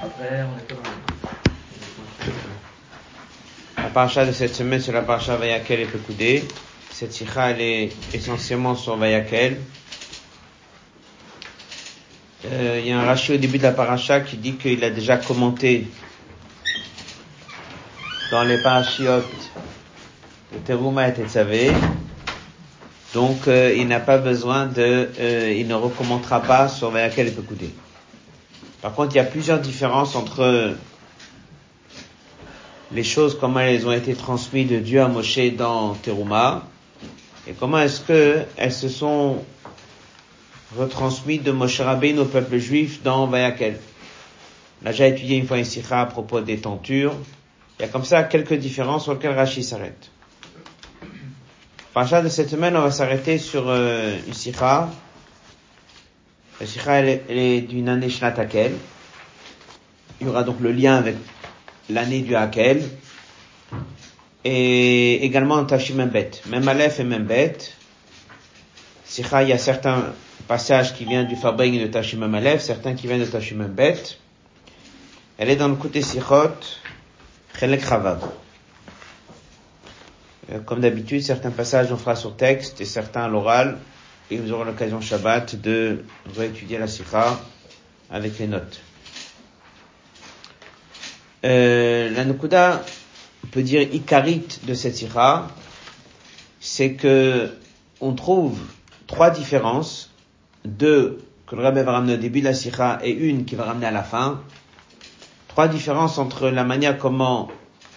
Après, on est La paracha de cette semaine, c'est la paracha Vayakel et Pekoudé. Cette sikha, elle est essentiellement sur Vayakel. Euh, il y a un rachis au début de la paracha qui dit qu'il a déjà commenté dans les parachiotes de Teruma et Tetzavé. Donc, euh, il n'a pas besoin de, euh, il ne recommentera pas sur Vayakel et Pekoudé. Par contre, il y a plusieurs différences entre les choses, comment elles ont été transmises de Dieu à Moshe dans Teruma, et comment est-ce que elles se sont retransmises de Moshe Rabbein au peuple juif dans Vayakel. On a déjà étudié une fois une sikha à propos des tentures. Il y a comme ça quelques différences sur lesquelles Rashi s'arrête. Parachat de cette semaine, on va s'arrêter sur euh, une sikha la sikha, elle, est d'une année Shnatakel. Il y aura donc le lien avec l'année du Hakel. Et également Tashimembet. Même Aleph et Membet. Sikha, il y a certains passages qui viennent du Fabring de Tashimem Aleph, certains qui viennent de Tashimembet. Elle est dans le côté Sichot, Chelek Chavav. Euh, comme d'habitude, certains passages on fera sur texte et certains à l'oral et vous aurez l'occasion Shabbat de réétudier la Sikha avec les notes. Euh, la Nukuda, on peut dire Ikarit de cette Sikha, c'est que on trouve trois différences, deux que le Rabbi va ramener au début de la Sikha et une qui va ramener à la fin. Trois différences entre la manière comment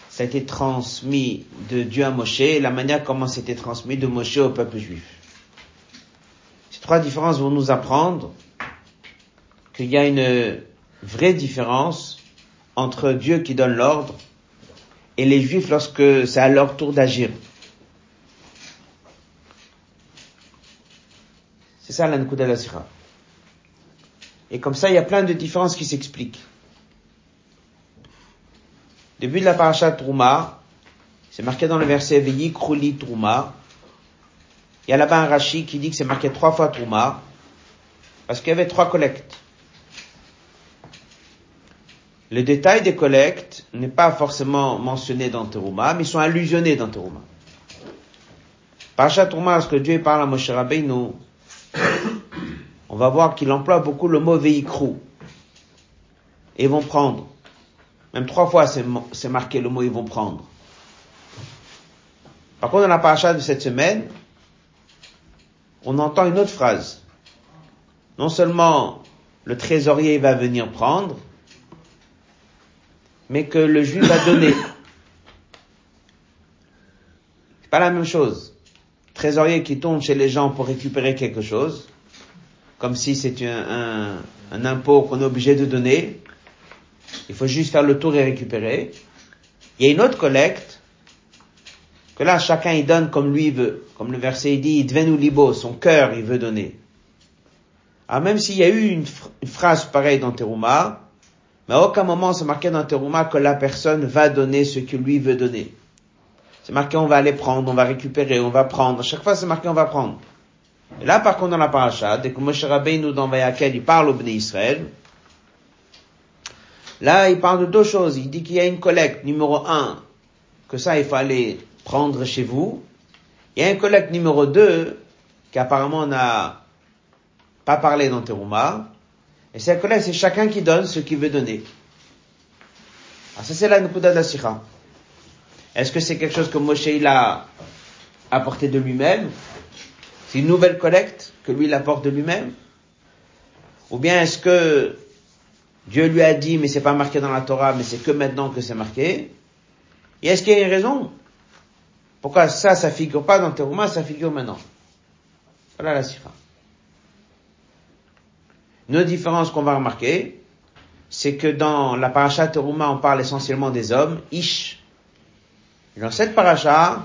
ça a été transmis de Dieu à Moshe et la manière comment c'était transmis de Moshe au peuple juif trois différences vont nous apprendre qu'il y a une vraie différence entre Dieu qui donne l'ordre et les Juifs lorsque c'est à leur tour d'agir. C'est ça l'Ankou de la Sira. Et comme ça, il y a plein de différences qui s'expliquent. Début de la paracha Trouma, c'est marqué dans le verset Veyi Kruli Trouma, il y a là-bas un Rashi qui dit que c'est marqué trois fois Trouma, parce qu'il y avait trois collectes. Le détail des collectes n'est pas forcément mentionné dans Terouma, mais ils sont allusionnés dans Terouma. Parachat Trouma, lorsque Dieu parle à Moshe Rabbeinu, on va voir qu'il emploie beaucoup le mot véhicrou. Et ils vont prendre. Même trois fois c'est marqué le mot ils vont prendre. Par contre, dans la paracha de cette semaine, on entend une autre phrase. Non seulement le trésorier va venir prendre, mais que le juif va donner. C'est pas la même chose. Trésorier qui tombe chez les gens pour récupérer quelque chose, comme si c'est un, un impôt qu'on est obligé de donner. Il faut juste faire le tour et récupérer. Il y a une autre collecte que là, chacun il donne comme lui veut. Comme le verset dit, devenu libo, son cœur il veut donner. Alors même s'il y a eu une, phrase pareille dans Teruma, mais à aucun moment c'est marqué dans Teruma que la personne va donner ce que lui veut donner. C'est marqué on va aller prendre, on va récupérer, on va prendre. À chaque fois c'est marqué on va prendre. Et là par contre dans la paracha, dès que Moshe Rabbeinu dans Vayakel, il parle au Bnei Israël, là il parle de deux choses. Il dit qu'il y a une collecte, numéro un, que ça il faut aller prendre chez vous. Il y a un collecte numéro 2 qui apparemment n'a pas parlé dans Teruma. Et cette collecte, c'est chacun qui donne ce qu'il veut donner. Alors ça, c'est la Nukuda d'Asira. Est-ce que c'est quelque chose que Moshe il a apporté de lui-même? C'est une nouvelle collecte que lui il apporte de lui-même? Ou bien est-ce que Dieu lui a dit, mais c'est pas marqué dans la Torah, mais c'est que maintenant que c'est marqué? Et est-ce qu'il y a une raison? Pourquoi ça, ça figure pas dans Teruma, ça figure maintenant Voilà la sira. Une autre différence qu'on va remarquer, c'est que dans la paracha Teruma, on parle essentiellement des hommes, Ish. dans cette paracha,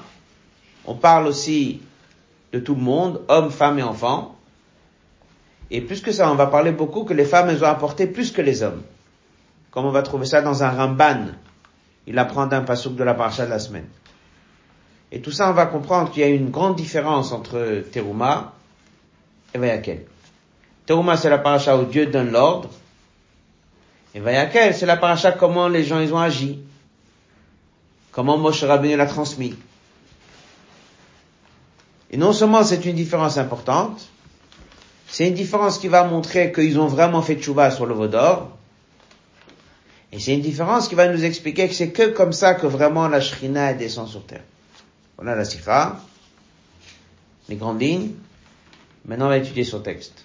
on parle aussi de tout le monde, hommes, femmes et enfants. Et plus que ça, on va parler beaucoup que les femmes, elles ont apporté plus que les hommes. Comme on va trouver ça dans un Ramban. Il apprend d'un passouk de la paracha de la semaine. Et tout ça, on va comprendre qu'il y a une grande différence entre Teruma et Vayakel. Teruma, c'est la paracha où Dieu donne l'ordre, Et Vayakel, c'est la paracha comment les gens ils ont agi. Comment Moshe Rabbeinu l'a transmis. Et non seulement c'est une différence importante, c'est une différence qui va montrer qu'ils ont vraiment fait tchouva sur le Vaudor, et c'est une différence qui va nous expliquer que c'est que comme ça que vraiment la Shrina descend sur terre. Voilà la Sikha, les grandes lignes. Maintenant, on va étudier son texte.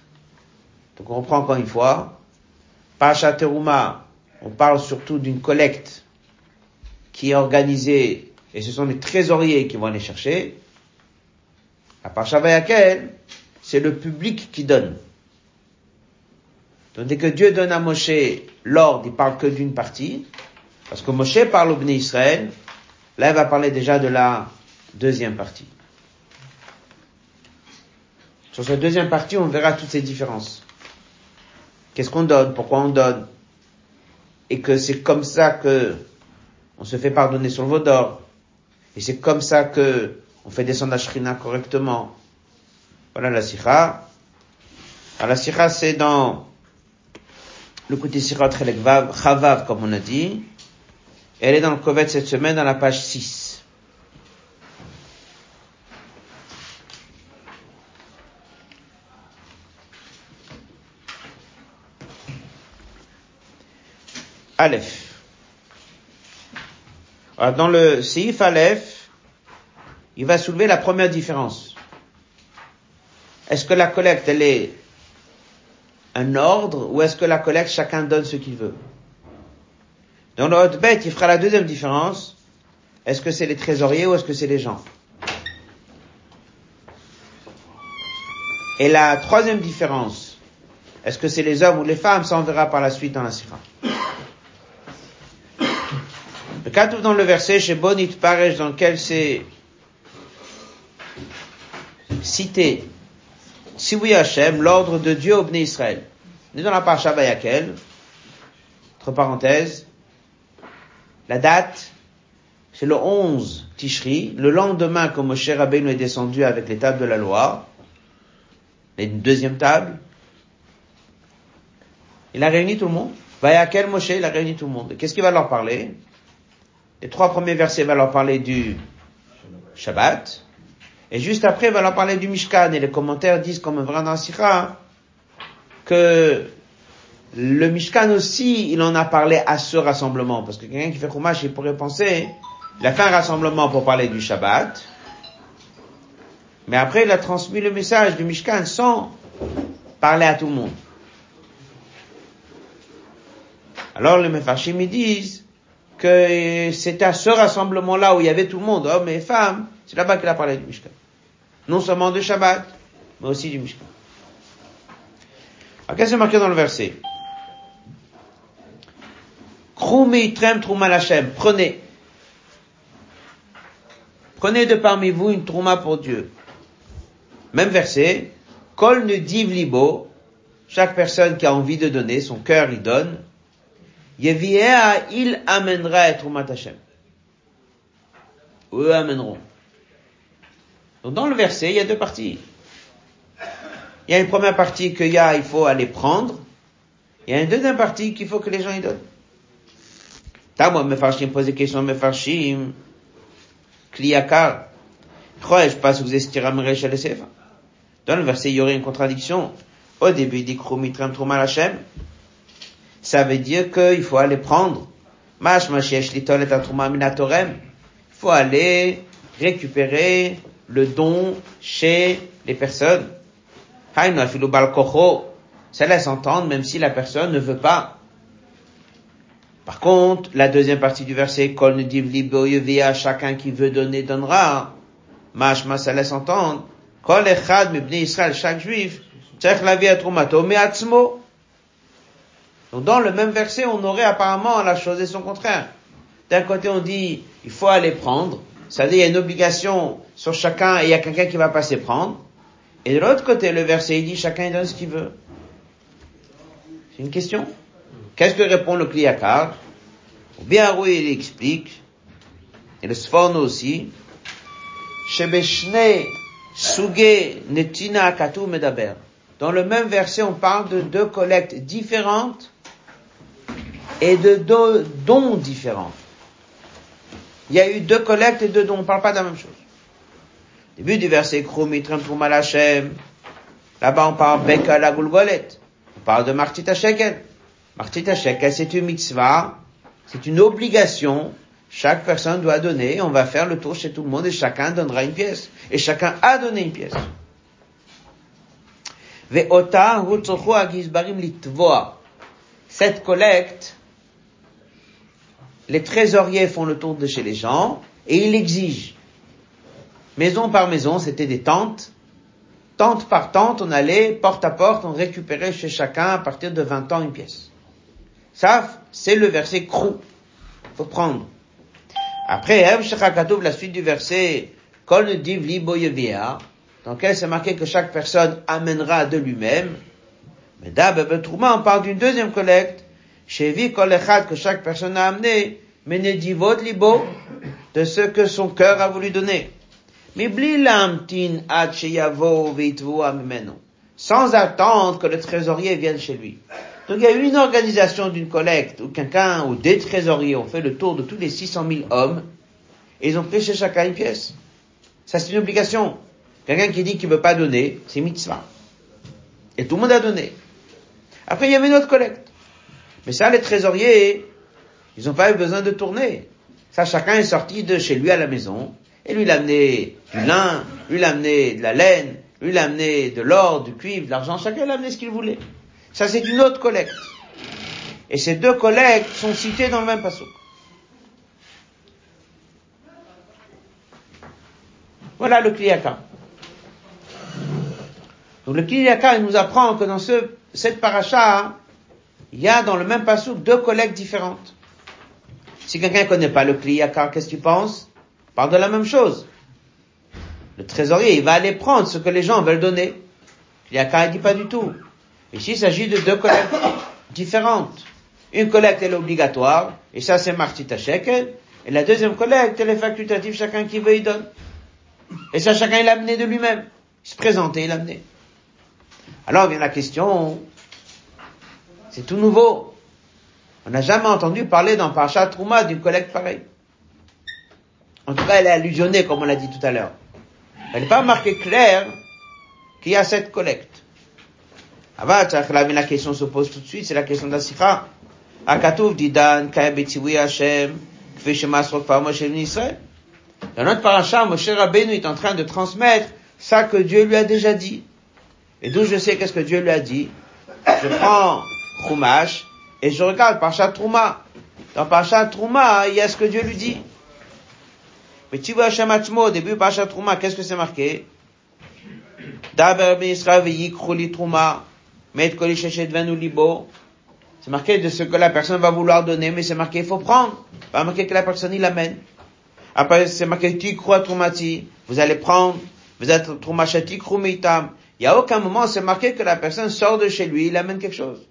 Donc, on reprend encore une fois. Pacha Teruma, on parle surtout d'une collecte qui est organisée, et ce sont les trésoriers qui vont aller chercher. À Pacha Vayakel, c'est le public qui donne. Donc, dès que Dieu donne à Moshe l'ordre, il parle que d'une partie, parce que Moshe parle au Bnei Israël, là il va parler déjà de la deuxième partie. Sur cette deuxième partie, on verra toutes ces différences. Qu'est-ce qu'on donne, pourquoi on donne, et que c'est comme ça que on se fait pardonner sur le Vaudor, et c'est comme ça que on fait descendre la Shrina correctement. Voilà la Sikha. Alors la Sikha, c'est dans le côté Sikha Vav, Chavav, comme on a dit. Elle est dans le Kovet cette semaine, dans la page 6. Aleph. Alors, dans le Seif Aleph, il va soulever la première différence. Est-ce que la collecte, elle est un ordre ou est-ce que la collecte, chacun donne ce qu'il veut? Dans le haute bête, il fera la deuxième différence. Est-ce que c'est les trésoriers ou est-ce que c'est les gens? Et la troisième différence, est-ce que c'est les hommes ou les femmes? Ça, on verra par la suite dans la sira. Le dans le verset chez Bonit Paresh dans lequel c'est cité si oui Hachem, l'ordre de Dieu au Bnei Israël. On est dans la Parasha Bayakel, entre parenthèses, la date, c'est le 11 Tishri, le lendemain que Moshe Rabbeinu est descendu avec les tables de la loi, une deuxième table, il a réuni tout le monde. Bayakel Moshe, il a réuni tout le monde. Qu'est-ce qu'il va leur parler? Les trois premiers versets vont leur parler du Shabbat. Et juste après, va leur parler du Mishkan. Et les commentaires disent, comme un vrai Sikha, que le Mishkan aussi, il en a parlé à ce rassemblement. Parce que quelqu'un qui fait Chumash, il pourrait penser, il a fait un rassemblement pour parler du Shabbat. Mais après, il a transmis le message du Mishkan sans parler à tout le monde. Alors les Mefarshim, ils disent, que c'était à ce rassemblement-là où il y avait tout le monde, hommes et femmes, c'est là-bas qu'il a parlé du Mishkan. Non seulement de Shabbat, mais aussi du Mishkan. Alors qu'est-ce qui est marqué dans le verset? Prenez. Prenez de parmi vous une trouma pour Dieu. Même verset. Kol ne div libo. Chaque personne qui a envie de donner, son cœur il donne il amènera et Trumat Hashem. Eux amèneront. Donc dans le verset, il y a deux parties. Il y a une première partie qu'il y a, il faut aller prendre. Il y a une deuxième partie qu'il faut que les gens y donnent. T'as moi, Mefarshim pose des questions, Mefarshim. Kliyakar. Je pas vous chez les Dans le verset, il y aurait une contradiction. Au début, il dit Krumitram Trumal Hashem ça veut dire qu'il faut aller prendre. Il faut aller récupérer le don chez les personnes. Ça laisse entendre même si la personne ne veut pas. Par contre, la deuxième partie du verset, Kol chacun qui veut donner donnera. Mashma, ça laisse entendre. Kol echad Israël, chaque juif, la vie atzmo. Donc dans le même verset, on aurait apparemment la chose et son contraire. D'un côté, on dit, il faut aller prendre. Ça veut dire, il y a une obligation sur chacun et il y a quelqu'un qui va passer prendre. Et de l'autre côté, le verset, il dit, chacun donne ce qu'il veut. C'est une question? Qu'est-ce que répond le Kliyakar Bien oui, il explique, et le Sforno aussi, Netina Medaber. Dans le même verset, on parle de deux collectes différentes et de do- dons différents. Il y a eu deux collectes et deux dons, on ne parle pas de la même chose. Début du verset Krumitram Trumal Hashem. Là-bas, on parle Beka la Gulgolet. On parle de Martita Shekel. Martita Shekel, c'est une mitzvah, c'est une obligation. Chaque personne doit donner, on va faire le tour chez tout le monde et chacun donnera une pièce. Et chacun a donné une pièce. Cette collecte, les trésoriers font le tour de chez les gens et ils exigent. Maison par maison, c'était des tentes. Tente par tente, on allait porte à porte, on récupérait chez chacun à partir de 20 ans une pièce. Ça, c'est le verset crou. Faut prendre. Après, Shechakatov, la suite du verset, Kol Div dans lequel c'est marqué que chaque personne amènera de lui-même. Mais Trouma, on parle d'une deuxième collecte. Chevi Kol Echad, que chaque personne a amené, Menedivot Libo, de ce que son cœur a voulu donner. Sans attendre que le trésorier vienne chez lui. Donc il y a eu une organisation d'une collecte où quelqu'un ou des trésoriers ont fait le tour de tous les 600 000 hommes et ils ont pris chez chacun une pièce. Ça c'est une obligation. Quelqu'un qui dit qu'il ne veut pas donner, c'est mitzvah. Et tout le monde a donné. Après il y avait une autre collecte. Mais ça les trésoriers, ils n'ont pas eu besoin de tourner. Ça chacun est sorti de chez lui à la maison et lui il a amené du lin, lui il a amené de la laine, lui il a amené de l'or, du cuivre, de l'argent, chacun il amené ce qu'il voulait. Ça, c'est une autre collecte. Et ces deux collectes sont citées dans le même passage. Voilà le Kliyaka. Donc le Kliyaka, il nous apprend que dans ce, cette paracha, il y a dans le même passage deux collectes différentes. Si quelqu'un ne connaît pas le Kliyaka, qu'est-ce qu'il pense Parle de la même chose. Le trésorier, il va aller prendre ce que les gens veulent donner. Kliyaka, il dit pas du tout. Ici, il s'agit de deux collectes différentes. Une collecte, elle est obligatoire, et ça, c'est Martita Shekel. Et la deuxième collecte, elle est facultative, chacun qui veut, il donne. Et ça, chacun, il l'a amené de lui-même. Il se présentait, il l'a amené. Alors vient la question, c'est tout nouveau. On n'a jamais entendu parler dans Parashat Trouma d'une collecte pareille. En tout cas, elle est allusionnée, comme on l'a dit tout à l'heure. Elle n'est pas marquée claire qu'il y a cette collecte. Avant, la question se pose tout de suite, c'est la question de. Dans notre paracha, Moshe Rabbeinu est en train de transmettre ça que Dieu lui a déjà dit. Et d'où je sais qu'est-ce que Dieu lui a dit? Je prends Chumash et je regarde Parashat Trouma. Dans Parashat Trouma, il y a ce que Dieu lui dit. Mais tu vois Hashem au début Parashat Trouma, qu'est-ce que c'est marqué? Daber ben Trouma. C'est marqué de ce que la personne va vouloir donner, mais c'est marqué il faut prendre. Pas marqué que la personne il amène. Après c'est marqué tu crois troumati, vous allez prendre, vous êtes troumachati krumitam. Il y a aucun moment c'est marqué que la personne sort de chez lui, il amène quelque chose.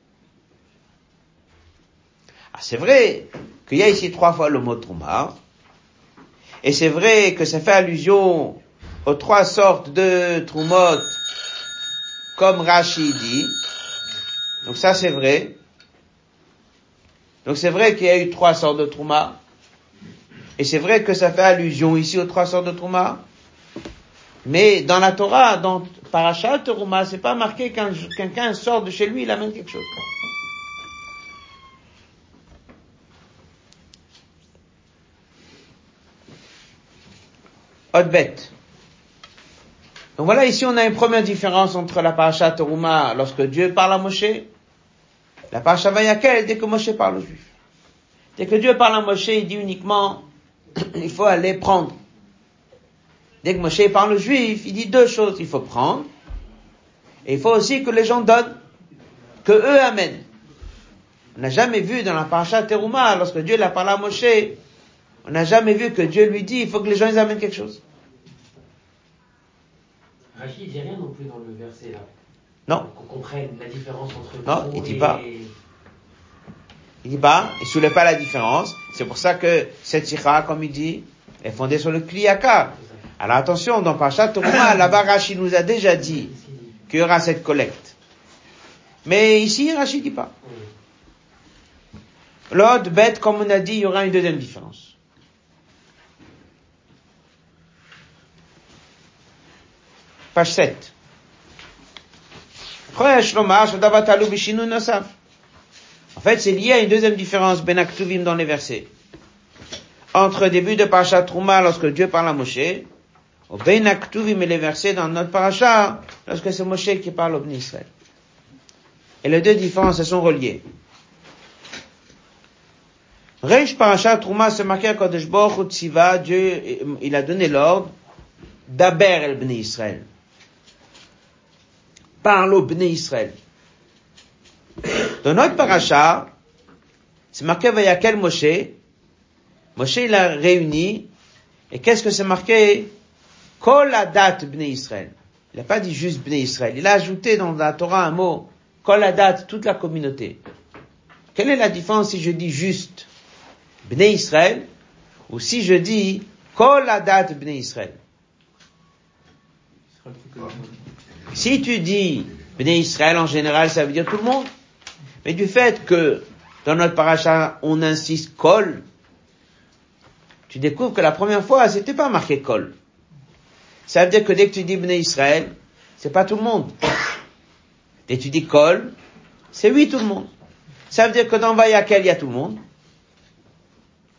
Ah, c'est vrai qu'il y a ici trois fois le mot trouma. Et c'est vrai que ça fait allusion aux trois sortes de troumot, comme Rashi dit. Donc ça c'est vrai. Donc c'est vrai qu'il y a eu trois sortes de trouma. Et c'est vrai que ça fait allusion ici aux trois sortes de trouma. Mais dans la Torah, dans Parashat Trouma, c'est pas marqué quand quelqu'un sort de chez lui, il amène quelque chose. Bête. Donc voilà, ici on a une première différence entre la paracha Teruma lorsque Dieu parle à Moshe, la paracha Vayakel dès que Moshe parle aux Juifs. Dès que Dieu parle à Moshe, il dit uniquement, il faut aller prendre. Dès que Moshe parle aux Juifs, il dit deux choses, il faut prendre, et il faut aussi que les gens donnent, que eux amènent. On n'a jamais vu dans la paracha Teruma, lorsque Dieu l'a parlé à Moshe, on n'a jamais vu que Dieu lui dit, il faut que les gens ils amènent quelque chose. Rachid dit rien non plus dans le verset là. Non. Qu'on comprenne la différence entre Non, il dit et- pas. Il dit pas, il soulève pas la différence. C'est pour ça que cette sikha, comme il dit, est fondée sur le kliyaka. Alors attention, dans Parashat Teruma, là-bas, Rachid nous a déjà dit qu'il y aura cette collecte. Mais ici, Rachid dit pas. L'autre bête, comme on a dit, il y aura une deuxième différence. Page 7. En fait, c'est lié à une deuxième différence, Ben Aktuvim, dans les versets. Entre début de Parashat Trouma, lorsque Dieu parle à Moshe, au Ben Aktuvim et les versets dans notre Parashat, lorsque c'est Moshe qui parle au Ben Israël. Et les deux différences, sont reliées. Reish Parashat Trouma, c'est marqué à Kodesh Baruch Dieu, il a donné l'ordre d'Aber el Bnei Israël. Parle au Bnei Israël. Dans notre paracha, c'est marqué Vayakel Moshe. Moshe, il a réuni. Et qu'est-ce que c'est marqué? Kol Adat Bnei Israël. Il n'a pas dit juste Bnei Israël. Il a ajouté dans la Torah un mot. Kol Adat, toute la communauté. Quelle est la différence si je dis juste Bnei Israël ou si je dis Kol Adat Bnei Israël? Si tu dis Bnei Israël en général, ça veut dire tout le monde. Mais du fait que dans notre paracha, on insiste Kol, tu découvres que la première fois, c'était pas marqué Kol. Ça veut dire que dès que tu dis Bnei Israël, c'est pas tout le monde. Dès que tu dis Kol, c'est oui tout le monde. Ça veut dire que dans Vayakel, il y a tout le monde.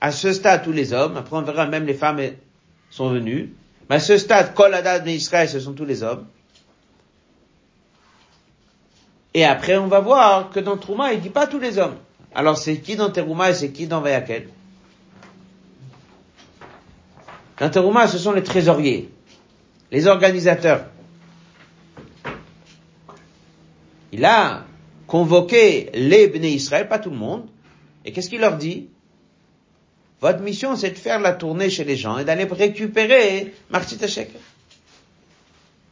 À ce stade, tous les hommes. Après, on verra même les femmes sont venues. Mais à ce stade, Kol Adad Israël, ce sont tous les hommes. Et après, on va voir que dans Trouma, il dit pas tous les hommes. Alors, c'est qui dans Terouma et c'est qui dans Vayakel? Dans Terouma, ce sont les trésoriers, les organisateurs. Il a convoqué les Bnei Israël, pas tout le monde. Et qu'est-ce qu'il leur dit? Votre mission, c'est de faire la tournée chez les gens et d'aller récupérer Martit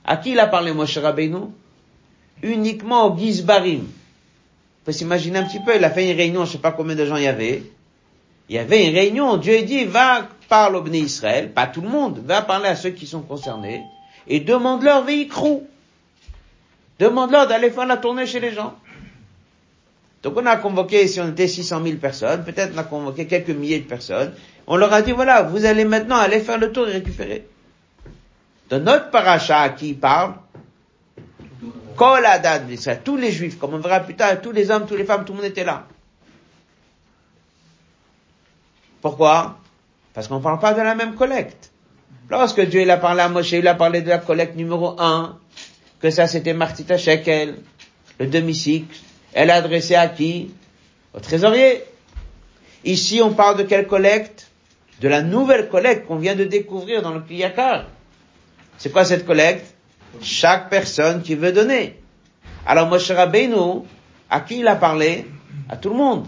À qui il a parlé, Moshe Rabbeinu? Uniquement au Gizbarim. On peut s'imaginer un petit peu, il a fait une réunion, je sais pas combien de gens il y avait. Il y avait une réunion, Dieu a dit, va parler au Bnei Israël, pas tout le monde, va parler à ceux qui sont concernés, et demande-leur véhicrou. Demande-leur d'aller faire la tournée chez les gens. Donc on a convoqué, si on était 600 000 personnes, peut-être on a convoqué quelques milliers de personnes, on leur a dit, voilà, vous allez maintenant aller faire le tour et récupérer. Dans notre paracha qui parle, Kol Adad tous les juifs, comme on verra plus tard, tous les hommes, toutes les femmes, tout le monde était là. Pourquoi? Parce qu'on ne parle pas de la même collecte. Lorsque Dieu il a parlé à Moshe, il a parlé de la collecte numéro un, que ça c'était Martita Shekel, le demi-cycle. Elle a adressé à qui? Au trésorier. Ici, on parle de quelle collecte? De la nouvelle collecte qu'on vient de découvrir dans le Kliyakar. C'est quoi cette collecte? Chaque personne qui veut donner. Alors Moshe Rabbeinu, à qui il a parlé? À tout le monde.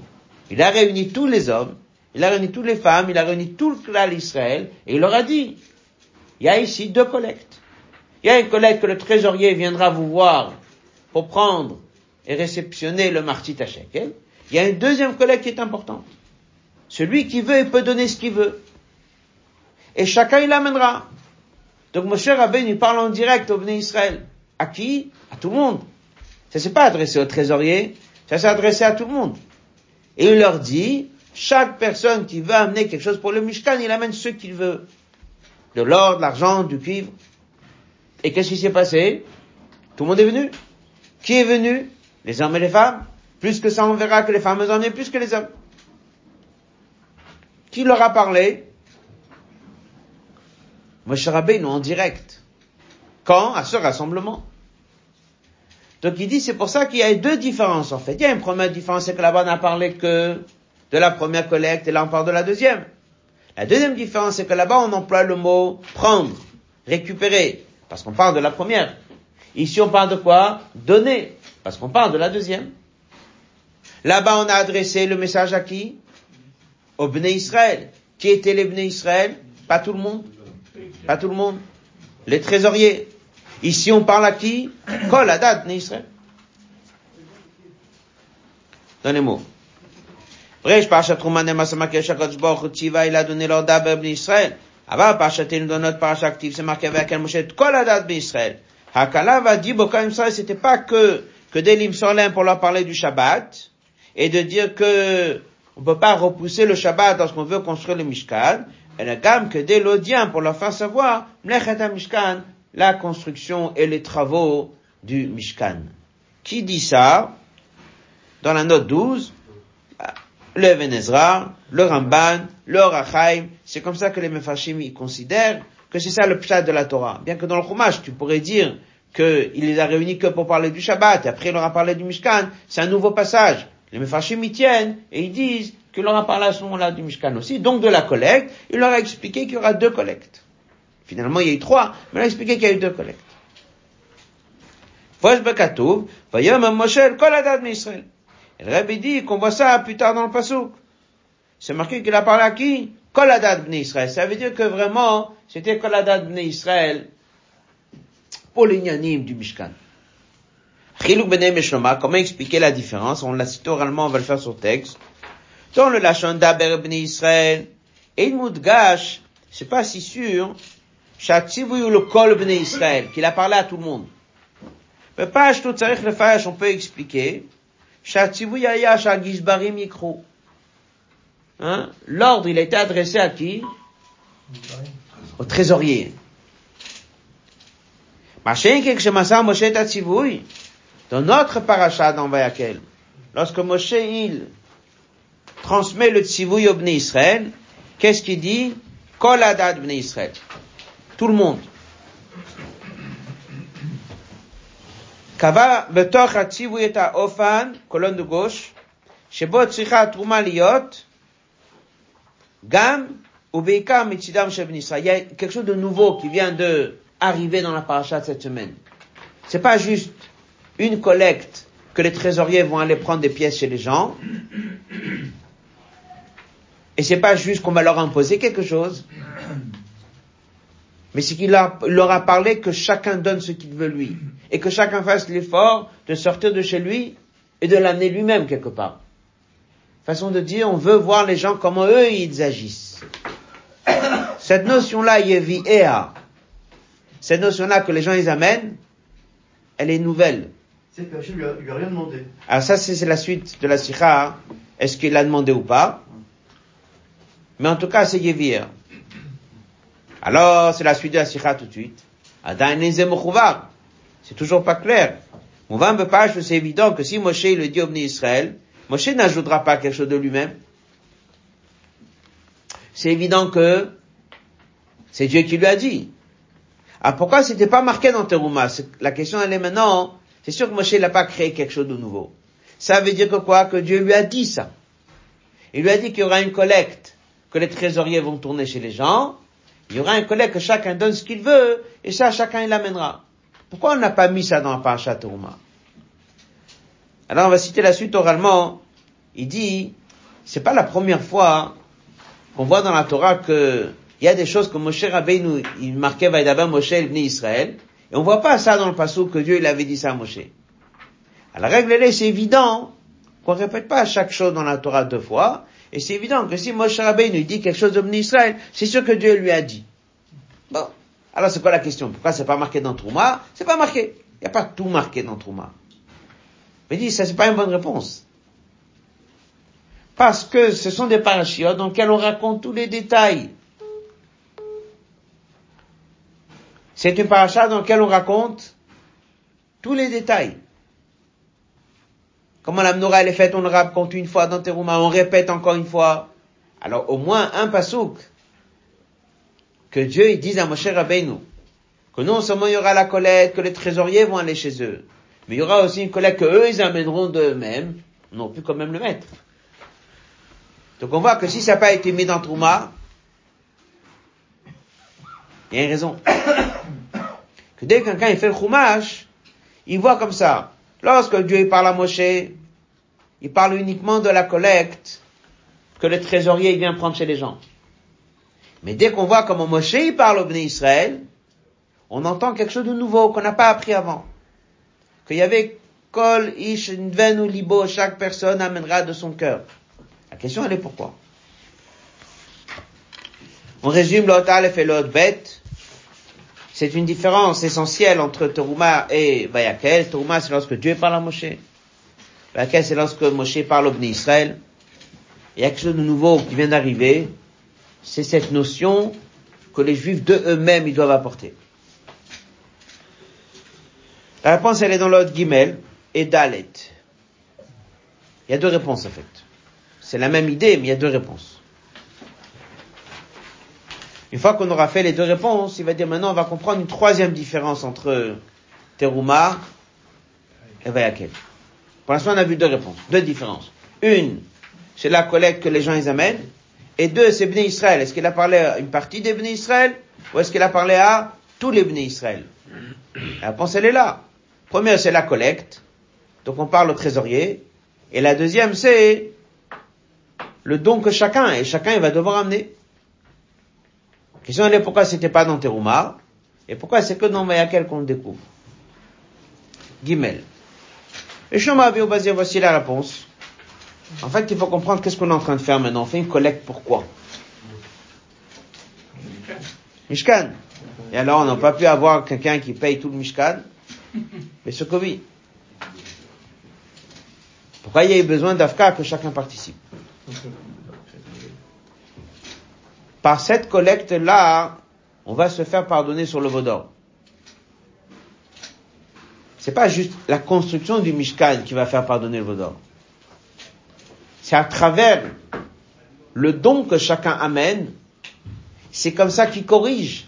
Il a réuni tous les hommes, il a réuni toutes les femmes, il a réuni tout le clan d'Israël, et il leur a dit, il y a ici deux collectes. Il y a une collecte que le trésorier viendra vous voir pour prendre et réceptionner le martit à shekel. Il y a une deuxième collecte qui est importante. Celui qui veut, il peut donner ce qu'il veut. Et chacun il l'amènera. Donc Moshe Rabbein, il parle en direct au Bnei Israël. À qui? À tout le monde. Ça s'est pas adressé au trésorier, ça s'est adressé à tout le monde. Et il leur dit, chaque personne qui veut amener quelque chose pour le Mishkan, il amène ce qu'il veut. De l'or, de l'argent, du cuivre. Et qu'est-ce qui s'est passé? Tout le monde est venu. Qui est venu? Les hommes et les femmes. Plus que ça, on verra que les femmes en ont plus que les hommes. Qui leur a parlé? Moshe Rabbeinu en direct. Quand? À ce rassemblement. Donc il dit, c'est pour ça qu'il y a deux différences en fait. Il y a une première différence, c'est que là-bas on n'a parlé que de la première collecte et là on parle de la deuxième. La deuxième différence, c'est que là-bas on emploie le mot prendre, récupérer, parce qu'on parle de la première. Ici on parle de quoi Donner, parce qu'on parle de la deuxième. Là-bas on a adressé le message à qui? Au Bnei Israël. Qui étaient les Bnei Israël? Pas tout le monde. Pas tout le monde. Les trésoriers. Ici, on parle à qui? Kol Adad Israël. Les mots. Brèche, Parashat Truman, Nemasamake, Shakot Baruch Tziva, il a donné l'ordre Ben Israël. Avant, Parashatenu, dans notre parachat actif, c'est marqué avec un Moshe, Kol Ben Israël. Hakala va dire, Bokam Israël, c'était pas que, que des limes pour leur parler du Shabbat, et de dire que on peut pas repousser le Shabbat lorsqu'on veut construire le Mishkan, et la gamme que dès l'Odien pour leur faire savoir, Mishkan, la construction et les travaux du Mishkan. Qui dit ça? Dans la note 12, le Venezra, le Ramban, le Rachaim, c'est comme ça que les Mefarshim ils considèrent que c'est ça le pshat de la Torah. Bien que dans le Chumash, tu pourrais dire qu'il les a réunis que pour parler du Shabbat, et après il leur a parlé du Mishkan, c'est un nouveau passage. Les Mefarshim y tiennent, et ils disent qu'il leur a parlé à ce moment-là du Mishkan aussi, donc de la collecte, il leur a expliqué qu'il y aura deux collectes. Finalement, il y a eu trois, mais il a expliqué qu'il y a eu deux collectes. Et le Rabbi dit qu'on voit ça plus tard dans le Passouk. C'est marqué qu'il a parlé à qui? Koladat Bnei Israël. Ça veut dire que vraiment, c'était Koladat Bnei Israël pour l'ignanim du Mishkan. Comment expliquer la différence? On l'a cité oralement, on va le faire sur texte. Dans le Lachon d'Aber Israël, et Gash, c'est pas si sûr, le Kol qu'il a parlé à tout le monde. Mais pas tout le on peut expliquer Hein? L'ordre, il a été adressé à qui? Au trésorier. Dans notre paracha dans Vayakel, lorsque Moshe il transmet le tzivouy au Bnei Israël, qu'est-ce qu'il dit Kol adad Bnei Israël. Tout le monde. קבע בתוך הציווי את האופן, colonne de gauche, שבו צריכה התרומה להיות גם ובעיקר מצידם של בני ישראל. Il y a quelque chose de nouveau qui vient de arriver dans la paracha de cette semaine. C'est pas juste une collecte que les trésoriers vont aller prendre des pièces chez les gens. et c'est pas juste qu'on va leur imposer quelque chose. Mais c'est qu'il leur a parlé que chacun donne ce qu'il veut lui. Et que chacun fasse l'effort de sortir de chez lui et de l'amener lui-même quelque part. Façon de dire, on veut voir les gens comment eux ils agissent. Cette notion-là, Ea, cette notion-là que les gens ils amènent, elle est nouvelle. C'est que lui lui a rien demandé. Alors ça, c'est la suite de la sikha. Est-ce qu'il a demandé ou pas? Mais en tout cas, c'est Yevir. Alors, c'est la suite de la sikha tout de suite. C'est toujours pas clair. c'est évident que si Moshe le dit au Israël, Moshe n'ajoutera pas quelque chose de lui-même. C'est évident que c'est Dieu qui lui a dit. Ah, pourquoi c'était pas marqué dans Teruma? La question elle est maintenant, c'est sûr que Moshe n'a pas créé quelque chose de nouveau. Ça veut dire que quoi? Que Dieu lui a dit ça. Il lui a dit qu'il y aura une collecte, que les trésoriers vont tourner chez les gens, il y aura un collègue que chacun donne ce qu'il veut, et ça, chacun il l'amènera. Pourquoi on n'a pas mis ça dans la parasha Touma Alors on va citer la suite oralement. Il dit, c'est pas la première fois qu'on voit dans la Torah que il y a des choses que Moshe Rabbeinu, il marquait Vaïdaba Moshe venu Israël, et on voit pas ça dans le passage que Dieu il avait dit ça à Moshe. À la règle, c'est évident qu'on répète pas chaque chose dans la Torah deux fois, et c'est évident que si Moshe Rabbeinu dit quelque chose de Israël, c'est sûr que Dieu lui a dit. Bon. Alors c'est quoi la question? Pourquoi c'est pas marqué dans Trouma? C'est pas marqué. Il n'y a pas tout marqué dans Trouma. Mais dit, ça c'est pas une bonne réponse. Parce que ce sont des parachiotes dans lesquels on raconte tous les détails. C'est une paracha dans laquelle on raconte tous les détails. Comment la menorah elle est faite, on le raconte une fois dans Teruma, on répète encore une fois. Alors au moins un pasouk que Dieu il dise à Moshe Rabbeinu que non seulement il y aura la collecte, que les trésoriers vont aller chez eux, mais il y aura aussi une collecte que eux ils amèneront d'eux-mêmes, on aurait pu quand même le mettre. Donc on voit que si ça n'a pas été mis dans Trouma, il y a une raison. que dès que quelqu'un il fait le chumash, il voit comme ça. Lorsque Dieu parle à Moshe, il parle uniquement de la collecte que le trésorier vient prendre chez les gens. Mais dès qu'on voit comment Moshe parle au Bnei Israël, on entend quelque chose de nouveau qu'on n'a pas appris avant. Qu'il y avait Kol Ish ou Libo, chaque personne amènera de son cœur. La question elle est pourquoi? On résume l'autre Aleph et l'autre bête. C'est une différence essentielle entre Teruma et Vayakel. Teruma, c'est lorsque Dieu parle à Moshe. Vayakel, c'est lorsque Moshe parle au Bnei Israël. il y a quelque chose de nouveau qui vient d'arriver, c'est cette notion que les juifs de eux-mêmes, ils doivent apporter. La réponse, elle est dans l'ordre Gimel et Dalet. Il y a deux réponses, en fait. C'est la même idée, mais il y a deux réponses. Une fois qu'on aura fait les deux réponses, il va dire maintenant on va comprendre une troisième différence entre Teruma et Vayakel. Pour l'instant, on a vu deux réponses, deux différences. Une, c'est la collecte que les gens ils amènent. Et deux, c'est Bnei Israël. Est-ce qu'il a parlé à une partie des Bnei Israël ou est-ce qu'il a parlé à tous les Bnei Israël? La réponse, elle est là. Première, c'est la collecte. Donc on parle au trésorier. Et la deuxième, c'est le don que chacun, et chacun il va devoir amener. La question elle est pourquoi c'était pas dans Terouma, et pourquoi c'est que dans Vayakel qu'on le découvre. Gimel. Et Shema Basir, voici la réponse. En fait, il faut comprendre qu'est-ce qu'on est en train de faire maintenant. On fait une collecte pourquoi Mishkan. Et alors, on n'a pas pu avoir quelqu'un qui paye tout le Mishkan, mais ce Covid. Pourquoi il y a eu besoin d'Afka que chacun participe? Par cette collecte-là, on va se faire pardonner sur le Vaudor. C'est pas juste la construction du Mishkan qui va faire pardonner le Vaudor. C'est à travers le don que chacun amène, c'est comme ça qu'il corrige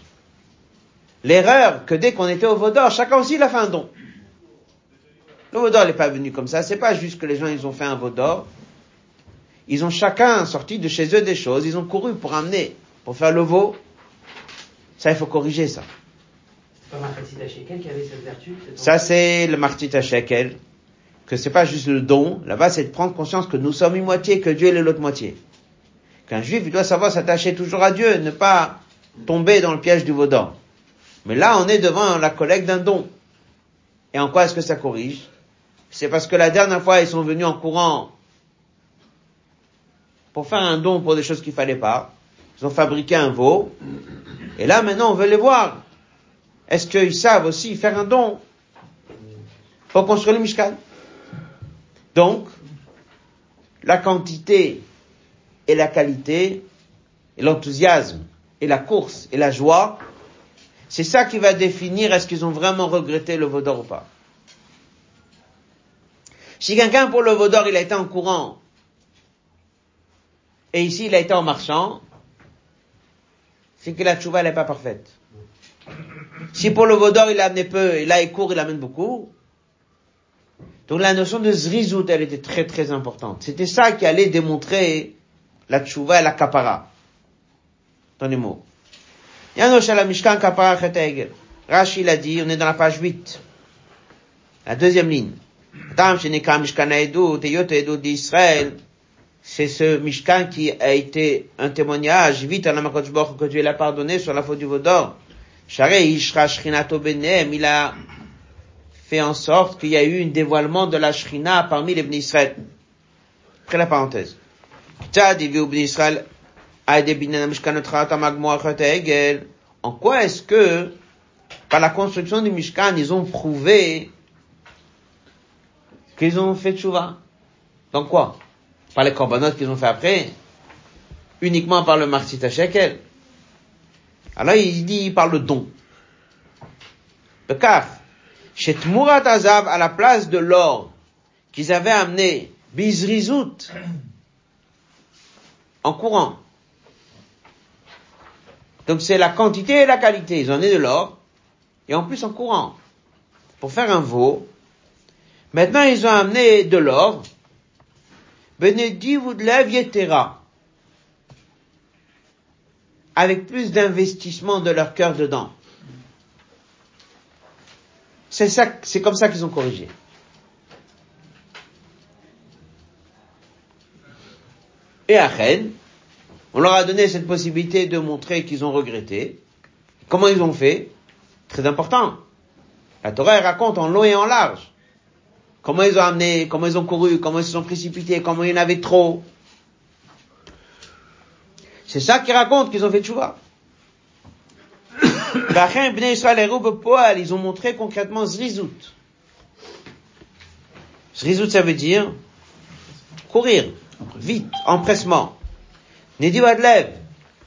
l'erreur que dès qu'on était au Vaudor, chacun aussi a fait un don. Le Vaudor n'est pas venu comme ça, c'est pas juste que les gens ils ont fait un Vaudor. Ils ont chacun sorti de chez eux des choses, ils ont couru pour amener, pour faire le veau. Ça, il faut corriger ça. C'est pas Martita Shekel qui avait cette vertu cette Ça, c'est le Martita Shekel, que c'est pas juste le don. Là-bas, c'est de prendre conscience que nous sommes une moitié, que Dieu est l'autre moitié. Qu'un juif, il doit savoir s'attacher toujours à Dieu, ne pas tomber dans le piège du vaudor. Mais là, on est devant la collecte d'un don. Et en quoi est-ce que ça corrige? C'est parce que la dernière fois, ils sont venus en courant pour faire un don pour des choses qu'il fallait pas. Ils ont fabriqué un veau. Et là, maintenant, on veut les voir. Est-ce qu'ils savent aussi faire un don pour construire le Mishkan? Donc, la quantité et la qualité, et l'enthousiasme, et la course, et la joie, c'est ça qui va définir est-ce qu'ils ont vraiment regretté le Vaudor ou pas. Si quelqu'un pour le Vaudor, il a été en courant, et ici il a été en marchant, c'est que la tchouva n'est pas parfaite. Si pour le Vaudor il a amené peu, et là il court, il amène beaucoup, donc la notion de zrizout, elle était très très importante. C'était ça qui allait démontrer la tchouva et la kapara. Dans les mots. Yanosh la Mishkan kapara. Rashi l'a dit, on est dans la page 8. La deuxième ligne. Tam Mishkan Haedut, et Yot d'Israël. C'est ce Mishkan qui a été un témoignage, vite à la Baruch que Dieu l'a pardonné sur la faute du Vaudor. Il a fait en sorte qu'il y a eu un dévoilement de la Shrina parmi les Israël. Après la parenthèse. En quoi est-ce que, par la construction du Mishkan, ils ont prouvé qu'ils ont fait tchouva? Donc quoi? Par les corbanotes qu'ils ont fait après? Uniquement par le Marsita Shekel? Alors il dit, il parle de don. Car, chez Tmurat Azav, à la place de l'or qu'ils avaient amené, Bizrizout, en courant. Donc c'est la quantité et la qualité. Ils ont amené de l'or, et en plus en courant. Pour faire un veau. Maintenant, ils ont amené de l'or. Benedi Voudlev Yetera. Avec plus d'investissement de leur cœur dedans. C'est ça, c'est comme ça qu'ils ont corrigé. Et à Rennes, on leur a donné cette possibilité de montrer qu'ils ont regretté. Comment ils ont fait? Très important. La Torah raconte en long et en large. Comment ils ont amené, comment ils ont couru, comment ils se sont précipités, comment il y en avait trop. C'est ça qui raconte qu'ils ont fait tchouva. ils ont montré concrètement Zrizout. Zrizout, ça veut dire courir, Vite, empressement. Nedi Wadlev,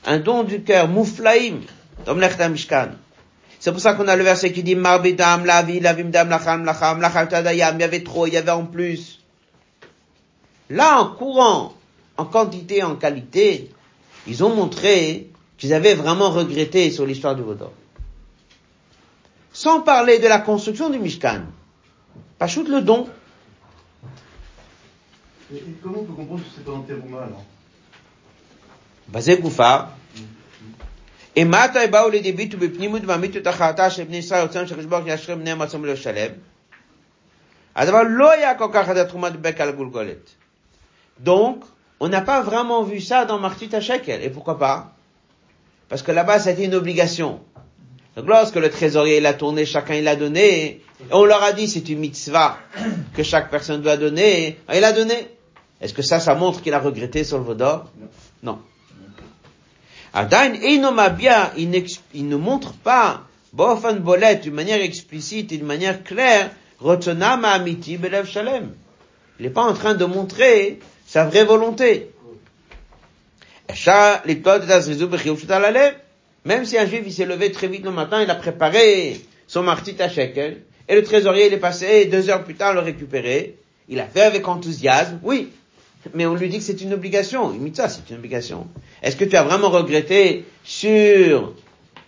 un don du cœur, mouflaim, domlechta mishkan. C'est pour ça qu'on a le verset qui dit Marbidam, la vie, la vimdam, lacham, lacham, lacham, il y avait trop, il y avait en plus. Là, en courant, en quantité, en qualité, ils ont montré qu'ils avaient vraiment regretté sur l'histoire du Vaudor. Sans parler de la construction du Mishkan. Pas shoot le don. Et, comment on peut comprendre que c'est pas dans Terouma alors? Basé. Et mata באו לידי ביטוי בפנימות ואמיתות החלטה של בני ישראל רוצים שהקדוש ברוך הוא ישרה בניהם עצמם לשלם. הדבר לא היה כל כך עד התרומה דבק על הגולגולת. Donc, on n'a pas vraiment vu ça dans Martit Shekel. Et pourquoi pas Parce que là-bas, c'était une obligation. Donc lorsque le trésorier l'a tourné, chacun il a donné, et on leur a dit c'est une mitzvah que chaque personne doit donner, il a donné. Est-ce que ça, ça montre qu'il a regretté sur le Vaudor Non. Adain, il, ne montre pas, bofan bolet, d'une manière explicite d'une manière claire, rotonama amiti belev shalem. Il n'est pas en train de montrer sa vraie volonté. Même si un juif il s'est levé très vite le matin, il a préparé son martit à shekel, et le trésorier il est passé deux heures plus tard le récupérer, il a fait avec enthousiasme, oui, mais on lui dit que c'est une obligation, il ça, c'est une obligation. Est-ce que tu as vraiment regretté sur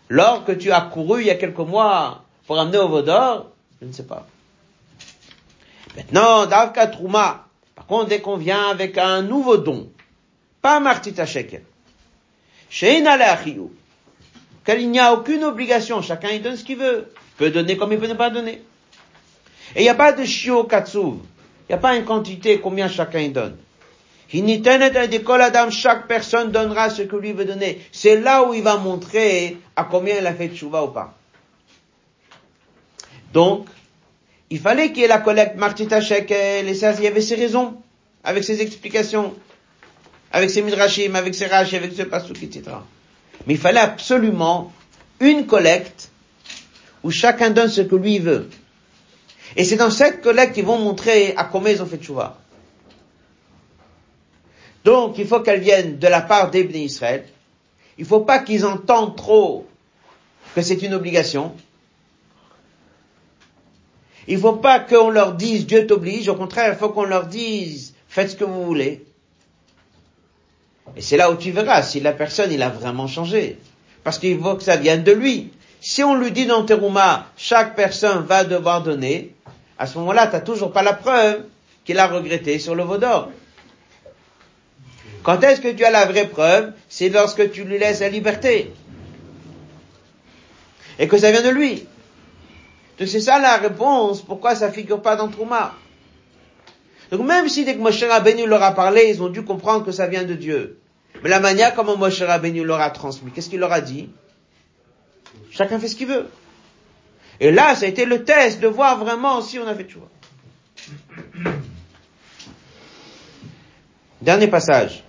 l'or que tu as couru il y a quelques mois pour amener au Vaudor? Je ne sais pas. Maintenant, Davka Trouma, par contre, dès qu'on vient avec un nouveau don, pas Martita Shekel, Leachiyou, qu'il n'y a aucune obligation, chacun il donne ce qu'il veut, il peut donner comme il peut ne pas donner. Et il n'y a pas de shio katsuv, il n'y a pas une quantité combien chacun il donne. Chaque personne donnera ce que lui veut donner. C'est là où il va montrer à combien il a fait de chouva ou pas. Donc, il fallait qu'il y ait la collecte Martita Shekel, et ça, il y avait ses raisons, avec ses explications, avec ses midrashim, avec ses rachis, avec ses pasouk, etc. Mais il fallait absolument une collecte où chacun donne ce que lui veut. Et c'est dans cette collecte qu'ils vont montrer à combien ils ont fait de chouva. Donc, il faut qu'elle vienne de la part d'Ibn Israël. Il ne faut pas qu'ils entendent trop que c'est une obligation. Il ne faut pas qu'on leur dise Dieu t'oblige. Au contraire, il faut qu'on leur dise faites ce que vous voulez. Et c'est là où tu verras si la personne, il a vraiment changé. Parce qu'il faut que ça vienne de lui. Si on lui dit dans Terouma, chaque personne va devoir donner, à ce moment-là, tu n'as toujours pas la preuve qu'il a regretté sur le Vaudor. Quand est-ce que tu as la vraie preuve? C'est lorsque tu lui laisses la liberté. Et que ça vient de lui. Donc c'est ça la réponse, pourquoi ça figure pas dans Trouma? Donc même si dès que Moshe Rabbeinu leur a parlé, ils ont dû comprendre que ça vient de Dieu. Mais la manière comment Moshe Rabbeinu leur a transmis, qu'est-ce qu'il leur a dit? Chacun fait ce qu'il veut. Et là, ça a été le test de voir vraiment si on a fait choix. Dernier passage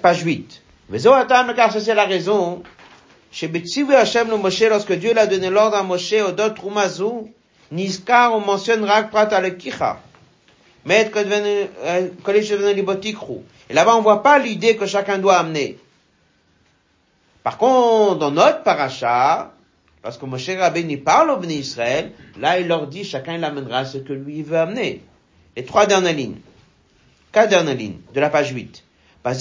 page 8. Mais car c'est la raison, chez Hashem le Moshe, lorsque Dieu l'a donné l'ordre à Moshe, au d'autres Rumazu, Niskar, on mentionne Rak Prat al Kicha. Mais Et là-bas, on voit pas l'idée que chacun doit amener. Par contre, dans notre paracha, lorsque Moshe Rabbeinu parle au Bnei Israël, là, il leur dit, chacun il amènera ce que lui veut amener. Les trois dernières lignes. Quatre dernières lignes de la page 8. Ça,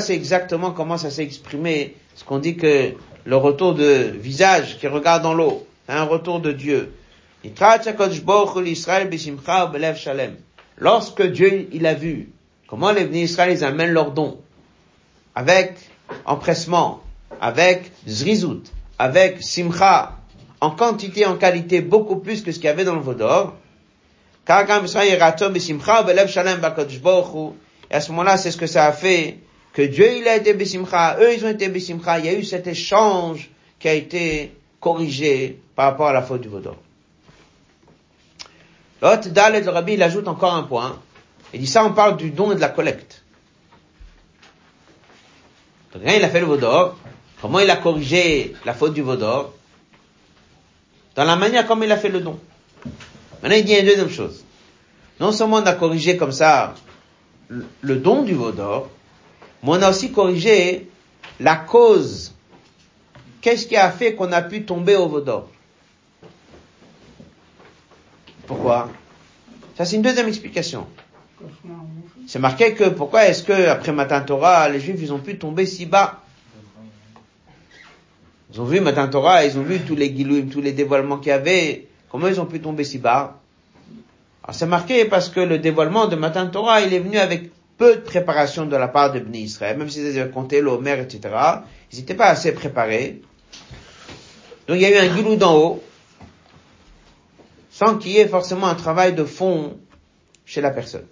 c'est exactement comment ça s'est exprimé, ce qu'on dit que le retour de visage qui regarde dans l'eau, un retour de Dieu. Lorsque Dieu, il a vu comment les Israël, ils amènent leurs dons, avec empressement, avec zrizout, avec simcha, en quantité, en qualité, beaucoup plus que ce qu'il y avait dans le Vaudor, et à ce moment-là, c'est ce que ça a fait, que Dieu il a été Bessimcha, eux ils ont été Bessimcha, il y a eu cet échange qui a été corrigé par rapport à la faute du Vaudor. L'autre Dalet, le Rabbi, il ajoute encore un point. Il dit ça, on parle du don et de la collecte. Donc, il a fait le Vaudor. Comment il a corrigé la faute du Vaudor? Dans la manière comme il a fait le don. Maintenant, il dit une deuxième chose. non seulement on a corrigé comme ça le don du veau d'or, mais on a aussi corrigé la cause. Qu'est-ce qui a fait qu'on a pu tomber au veau d'or? Pourquoi? Ça c'est une deuxième explication. C'est marqué que pourquoi est-ce que après Matin Torah, les Juifs ils ont pu tomber si bas? Ils ont vu Matin Torah, ils ont vu tous les guilouim, tous les dévoilements qu'il y avait. Comment ils ont pu tomber si bas? Alors c'est marqué parce que le dévoilement de Matin Torah, il est venu avec peu de préparation de la part de Bnei Israël, même s'ils avaient compté l'Omer, etc. Ils n'étaient pas assez préparés. Donc il y a eu un guilou d'en haut, sans qu'il y ait forcément un travail de fond chez la personne.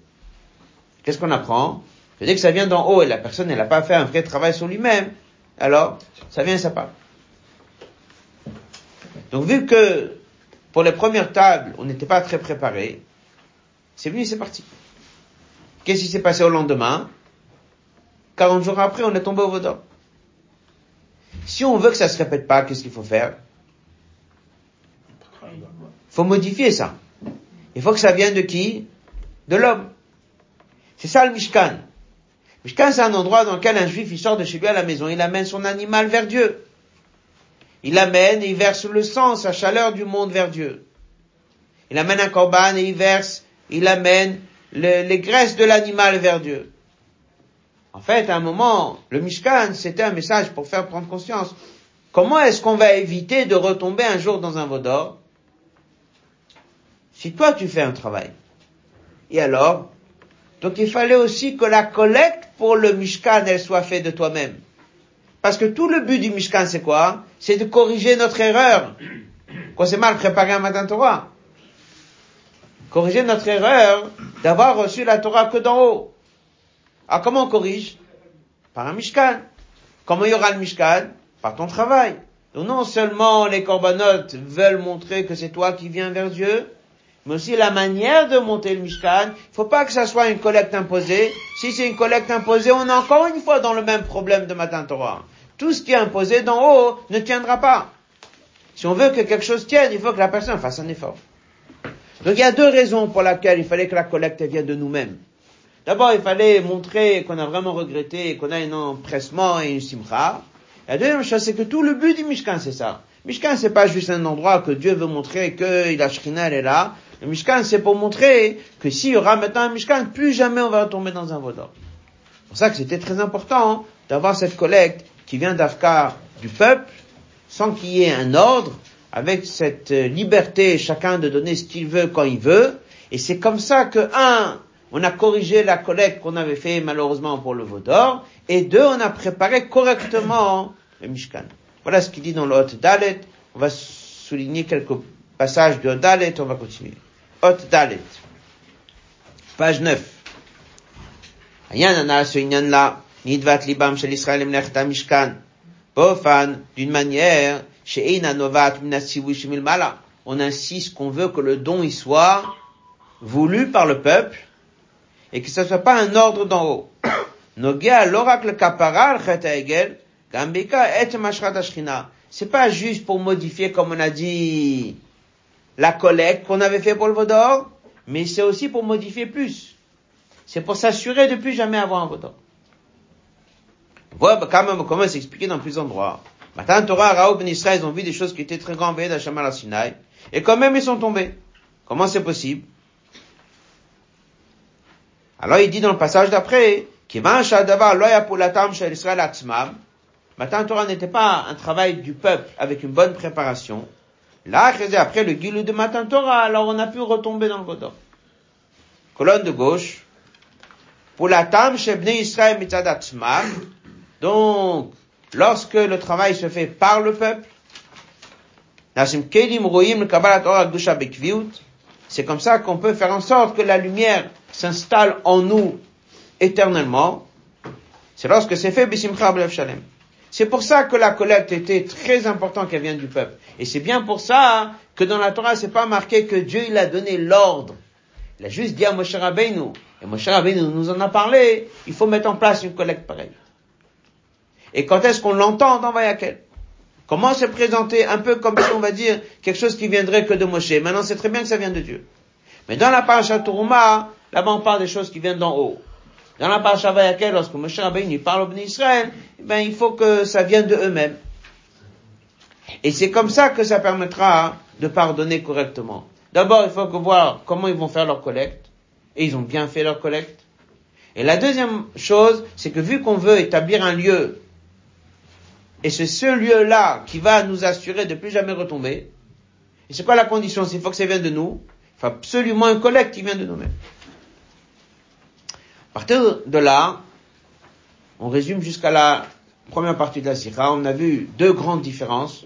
Qu'est-ce qu'on apprend? Dès que ça vient d'en haut et la personne n'a pas fait un vrai travail sur lui-même, alors ça vient et ça part. Donc vu que pour les premières tables, on n'était pas très préparé, c'est venu, c'est parti. Qu'est-ce qui s'est passé au lendemain? 40 jours après, on est tombé au Vaudor. Si on veut que ça se répète pas, qu'est-ce qu'il faut faire? Il faut modifier ça. Il faut que ça vienne de qui? De l'homme. C'est ça le Mishkan. Mishkan, c'est un endroit dans lequel un juif, il sort de chez lui à la maison, il amène son animal vers Dieu. Il amène et il verse le sang, sa chaleur du monde vers Dieu. Il amène un corban et il verse, il amène les graisses de l'animal vers Dieu. En fait, à un moment, le Mishkan, c'était un message pour faire prendre conscience. Comment est-ce qu'on va éviter de retomber un jour dans un vaudor Si toi tu fais un travail. Et alors Donc il fallait aussi que la collecte pour le Mishkan, elle soit faite de toi-même. Parce que tout le but du Mishkan, c'est quoi? C'est de corriger notre erreur. Quand c'est mal préparé un matin Torah. Corriger notre erreur d'avoir reçu la Torah que d'en haut. Ah, comment on corrige? Par un Mishkan. Comment il y aura le Mishkan? Par ton travail. Donc non seulement les corbanotes veulent montrer que c'est toi qui viens vers Dieu, mais aussi la manière de monter le Mishkan. Faut pas que ça soit une collecte imposée. Si c'est une collecte imposée, on est encore une fois dans le même problème de Matin Torah. Tout ce qui est imposé d'en haut ne tiendra pas. Si on veut que quelque chose tienne, il faut que la personne fasse un effort. Donc il y a deux raisons pour lesquelles il fallait que la collecte vienne de nous-mêmes. D'abord, il fallait montrer qu'on a vraiment regretté, qu'on a un empressement et une simcha. La deuxième chose, c'est que tout le but du Mishkan, c'est ça. Mishkan, c'est pas juste un endroit que Dieu veut montrer que il a Shrina, elle est là. Le Mishkan, c'est pour montrer que s'il y aura maintenant un Mishkan, plus jamais on va tomber dans un vaudor. C'est pour ça que c'était très important d'avoir cette collecte qui vient d'Afkar du peuple, sans qu'il y ait un ordre, avec cette euh, liberté chacun de donner ce qu'il veut quand il veut. Et c'est comme ça que, un, on a corrigé la collecte qu'on avait fait malheureusement pour le Vaudor, et deux, on a préparé correctement le Mishkan. Voilà ce qu'il dit dans le Hot Dalet. On va souligner quelques passages du Hot Dalet, on va continuer. Hot Dalet. Page 9. Nidvat libam shel Israël Mishkan. Bofan, d'une manière on insiste qu'on veut que le don y soit voulu par le peuple et que ce soit pas un ordre d'en haut. l'oracle C'est pas juste pour modifier, comme on a dit, la collecte qu'on avait fait pour le Vaudor, mais c'est aussi pour modifier plus. C'est pour s'assurer de plus jamais avoir un Vaudor. Voilà quand même comment s'expliquer dans plusieurs endroits. Matan Torah, Raoub Ben Israël, ils ont vu des choses qui étaient très grandes veillées d'Hachem al Sinaï, et quand même ils sont tombés. Comment c'est possible? Alors il dit dans le passage d'après, Matan Torah n'était pas un travail du peuple avec une bonne préparation. Là, après le guilou de Matan Torah, alors on a pu retomber dans le Godor. Colonne de gauche. Pour la tam shebne Israël donc lorsque le travail se fait par le peuple, c'est comme ça qu'on peut faire en sorte que la lumière s'installe en nous éternellement. C'est lorsque c'est fait Shalem. C'est pour ça que la collecte était très importante qu'elle vienne du peuple. Et c'est bien pour ça que dans la Torah, c'est pas marqué que Dieu, il a donné l'ordre. Il a juste dit à Moshe Rabbeinu, et Moshe Rabbeinu nous en a parlé, il faut mettre en place une collecte pareille. Et quand est-ce qu'on l'entend dans Vayakel? Comment se présenter un peu comme si on va dire quelque chose qui viendrait que de Moshe? Maintenant, c'est très bien que ça vient de Dieu. Mais dans la paracha Tourma, là-bas on parle des choses qui viennent d'en haut. Dans la paracha Vayakel, lorsque Moshe Rabbeinu parle au Bnei Israël, eh ben, il faut que ça vienne de eux-mêmes. Et c'est comme ça que ça permettra de pardonner correctement. D'abord, il faut voir comment ils vont faire leur collecte. Et ils ont bien fait leur collecte. Et la deuxième chose, c'est que vu qu'on veut établir un lieu, et c'est ce lieu-là qui va nous assurer de plus jamais retomber, et c'est quoi la condition Il faut que ça vienne de nous. Il faut absolument un collecte qui vient de nous-mêmes. À partir de là, on résume jusqu'à la première partie de la Sira. On a vu deux grandes différences.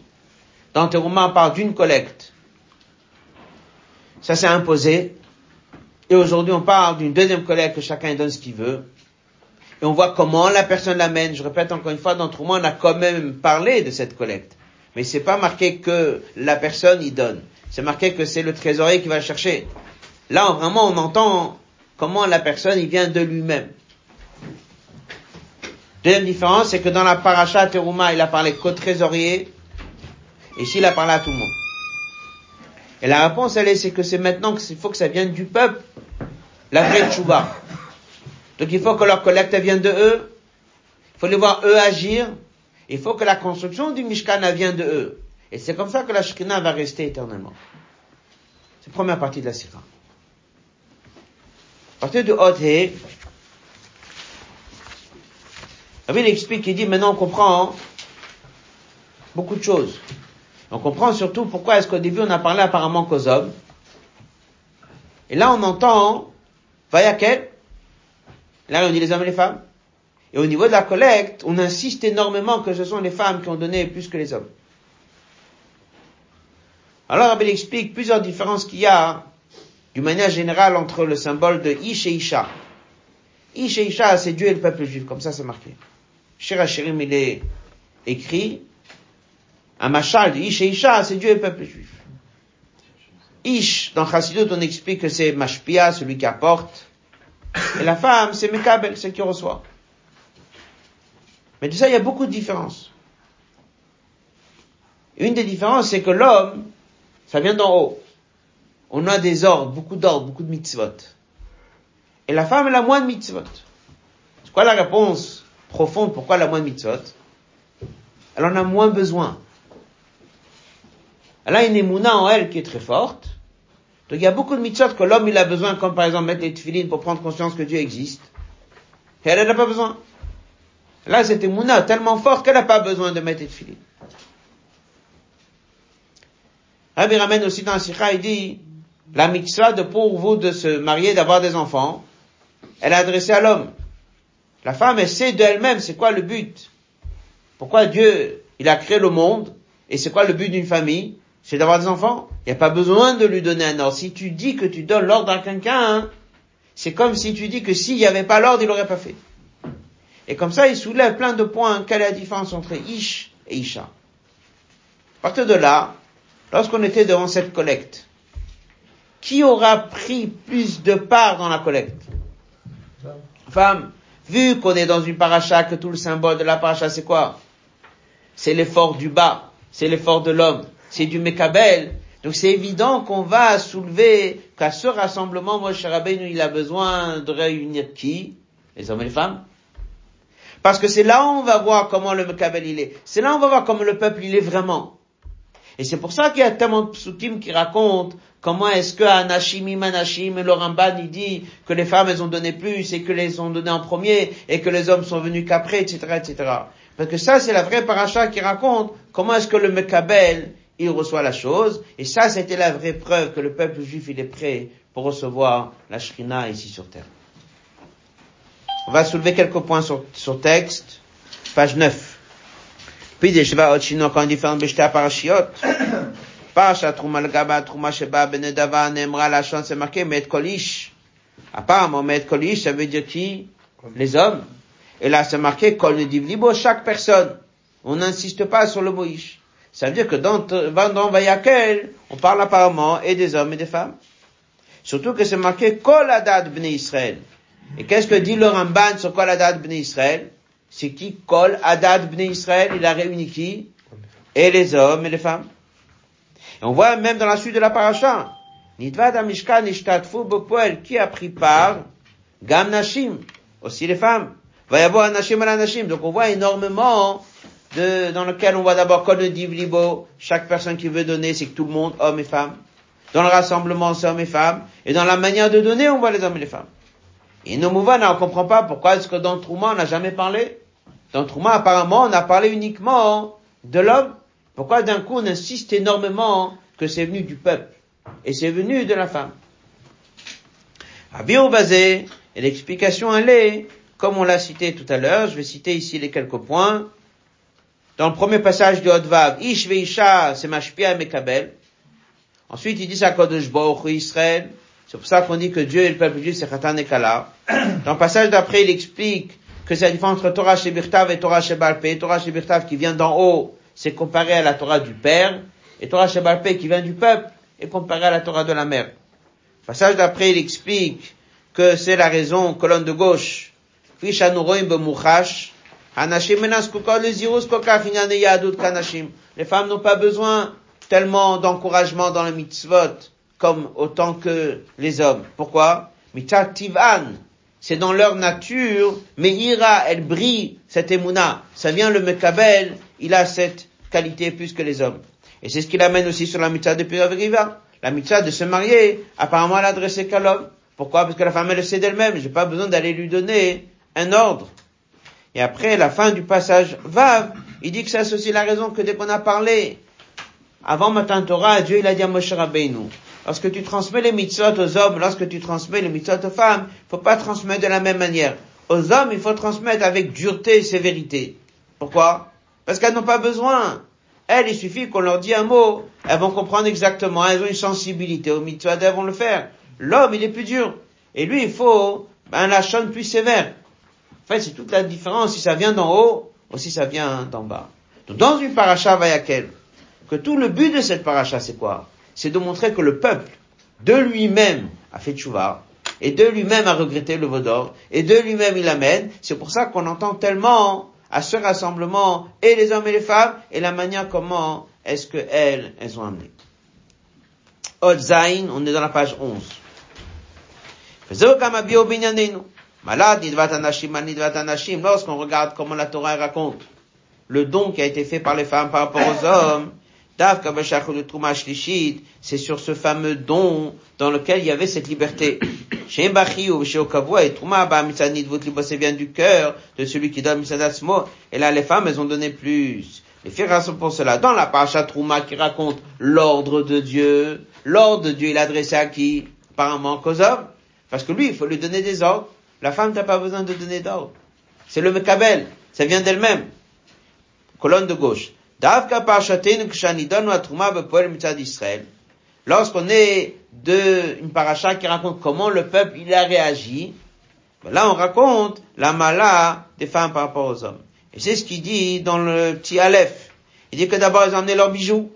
Dans Teruma, on parle d'une collecte. Ça s'est imposé. Et aujourd'hui, on parle d'une deuxième collecte que chacun donne ce qu'il veut. Et on voit comment la personne l'amène. Je répète encore une fois, dans Teruma, on a quand même parlé de cette collecte. Mais c'est pas marqué que la personne y donne. C'est marqué que c'est le trésorier qui va chercher. Là, vraiment, on entend comment la personne y vient de lui-même. Deuxième différence, c'est que dans la paracha Teruma, il a parlé qu'au trésorier, et ici, il a parlé à tout le monde. Et la réponse, elle est, c'est que c'est maintenant qu'il faut que ça vienne du peuple, la vraie tchouba. Donc il faut que leur collecte vienne de eux, il faut les voir eux agir, il faut que la construction du Mishkan vienne de eux. Et c'est comme ça que la Shekhinah va rester éternellement. C'est la première partie de la Sira. À partir de Hot il explique, il dit, maintenant on comprend beaucoup de choses. On comprend surtout pourquoi est-ce qu'au début on a parlé apparemment qu'aux hommes. Et là on entend, Vayakel, là on dit les hommes et les femmes. Et au niveau de la collecte, on insiste énormément que ce sont les femmes qui ont donné plus que les hommes. Alors il explique plusieurs différences qu'il y a, d'une manière générale, entre le symbole de Ish et Isha. Ish et Isha, c'est Dieu et le peuple juif, comme ça c'est marqué. Shirachirim, il est écrit, un machal de Ish et Isha, c'est Dieu et le peuple juif. Ish, dans Chassidut, on explique que c'est Mashpia, celui qui apporte. Et la femme, c'est Mekabel, celle qui reçoit. Mais de ça, il y a beaucoup de différences. Une des différences, c'est que l'homme, ça vient d'en haut. On a des ordres, beaucoup d'ordres, beaucoup de mitzvot. Et la femme, elle a moins de mitzvot. C'est quoi la réponse profonde pourquoi elle a moins de mitzvot? Elle en a moins besoin. Elle a une émouna en elle qui est très forte. Donc il y a beaucoup de mitzvot que l'homme il a besoin, comme par exemple mettre les tefillines pour prendre conscience que Dieu existe. Et elle n'a pas besoin. Là, cette émouna tellement forte qu'elle n'a pas besoin de mettre les tefillines. Rabbi ramène aussi dans Sikha, il dit, la mitzvah de pour vous de se marier, d'avoir des enfants, elle est adressée à l'homme. La femme, elle sait d'elle-même c'est quoi le but. Pourquoi Dieu, il a créé le monde, et c'est quoi le but d'une famille C'est d'avoir des enfants. Il n'y a pas besoin de lui donner un ordre. Si tu dis que tu donnes l'ordre à quelqu'un, hein, c'est comme si tu dis que s'il n'y avait pas l'ordre, il l'aurait pas fait. Et comme ça, il soulève plein de points. Quelle est la différence entre Ish et Isha? À partir de là, lorsqu'on était devant cette collecte, qui aura pris plus de part dans la collecte? Femme. Vu qu'on est dans une paracha, que tout le symbole de la paracha, c'est quoi? C'est l'effort du bas, c'est l'effort de l'homme, c'est du Mekabel. Donc c'est évident qu'on va soulever qu'à ce rassemblement, Moshe Rabbeinu, il a besoin de réunir qui? Les hommes et les femmes Parce que c'est là où on va voir comment le Mekabel il est. C'est là où on va voir comment le peuple il est vraiment. Et c'est pour ça qu'il y a tellement de psukim qui racontent comment est-ce que Anashim Imanashim le Ramban il dit que les femmes elles ont donné plus et que les ont donné en premier et que les hommes sont venus qu'après, etc., etc. Parce que ça c'est la vraie paracha qui raconte comment est-ce que le Mekabel il reçoit la chose. Et ça c'était la vraie preuve que le peuple juif il est prêt pour recevoir la Shrina ici sur terre. On va soulever quelques points sur, sur texte, page 9. puis des shva ot shino kan diferent bishta parashiot. Parasha truma legaba truma sheba benedava nemra la chance c'est marqué met kolish. Apparemment met kolish ça veut dire qui? Les hommes. Et là c'est marqué kol ne divlibo chaque personne. On n'insiste pas sur le moïsh ça veut dire que dans dans vayakel on parle apparemment et des hommes et des femmes surtout que c'est marqué kol adad bnei israël et qu'est-ce que dit le Ramban sur kol adad bnei israël? C'est qui? Kol Adad Bnei Israël, il a réuni qui? Et les hommes et les femmes. Et on voit même dans la suite de la paracha, Nidvad Amishkan qui a pris part, Gam Nashim, aussi les femmes. Va y avoir Nashim à la Nashim. Donc on voit énormément de, dans lequel on voit d'abord Kol Libo, chaque personne qui veut donner, c'est que tout le monde, hommes et femmes. Dans le rassemblement, c'est hommes et femmes. Et dans la manière de donner, on voit les hommes et les femmes. Et nos mouvements, on comprend pas pourquoi est-ce que dans Trouma, on n'a jamais parlé. Dans Trouma, apparemment, on a parlé uniquement de l'homme. Pourquoi d'un coup on insiste énormément que c'est venu du peuple et c'est venu de la femme? À basé, et l'explication elle est, comme on l'a cité tout à l'heure, je vais citer ici les quelques points. Dans le premier passage du Hodvav, Ish veisha, c'est Mashpia Mekabel. Ensuite, il dit ça Kodesh Israël. C'est pour ça qu'on dit que Dieu et le peuple juif, c'est Khatan et Kala. Dans le passage d'après, il explique que c'est la différence entre Torah Shebirtav et Torah Shebalpe. Torah Shebirtav qui vient d'en haut, c'est comparé à la Torah du Père. Et Torah Shebalpe qui vient du peuple est comparé à la Torah de la mère. Le passage d'après, il explique que c'est la raison, colonne de gauche. Les femmes n'ont pas besoin tellement d'encouragement dans le mitzvot comme autant que les hommes. Pourquoi? C'est dans leur nature, mais ira, elle brille, cette émouna. Ça vient le mekabel, il a cette qualité plus que les hommes. Et c'est ce qu'il amène aussi sur la mitzvah de Piravriva. La mitzvah de se marier, apparemment elle adressée qu'à l'homme. Pourquoi? Parce que la femme elle le sait d'elle-même, j'ai pas besoin d'aller lui donner un ordre. Et après, la fin du passage va, il dit que c'est aussi la raison que dès qu'on a parlé, avant Matin Torah, Dieu il a dit à Moshe Rabbeinu, Lorsque tu transmets les mitzvot aux hommes, lorsque tu transmets les mitzvot aux femmes, il faut pas transmettre de la même manière. Aux hommes, il faut transmettre avec dureté et sévérité. Pourquoi? Parce qu'elles n'ont pas besoin. Elles, il suffit qu'on leur dise un mot, elles vont comprendre exactement, elles ont une sensibilité aux mitzvot, elles vont le faire. L'homme, il est plus dur. Et lui, il faut un lachon plus sévère. Fait, c'est toute la différence si ça vient d'en haut ou si ça vient d'en bas. Donc, dans une paracha vayakel, que tout le but de cette paracha, c'est quoi? C'est de montrer que le peuple, de lui-même, a fait tchouva, et de lui-même a regretté le vaudor, et de lui-même il amène. C'est pour ça qu'on entend tellement à ce rassemblement, et les hommes et les femmes, et la manière comment est-ce que elles, elles ont amené. Zain, on est dans la page 11. Lorsqu'on regarde comment la Torah raconte le don qui a été fait par les femmes par rapport aux hommes, c'est sur ce fameux don dans lequel il y avait cette liberté. et vient du cœur de celui qui donne Et là, les femmes, elles ont donné plus. Les filles sont pour cela. Dans la paracha Trouma qui raconte l'ordre de Dieu, l'ordre de Dieu, il est adressé à qui? Apparemment qu'aux hommes. Parce que lui, il faut lui donner des ordres. La femme n'a pas besoin de donner d'ordre. C'est le mekabel. Ça vient d'elle-même. Colonne de gauche. Lorsqu'on est de une paracha qui raconte comment le peuple il a réagi, ben là on raconte la mala des femmes par rapport aux hommes. Et c'est ce qu'il dit dans le petit Aleph. Il dit que d'abord ils ont leurs bijoux.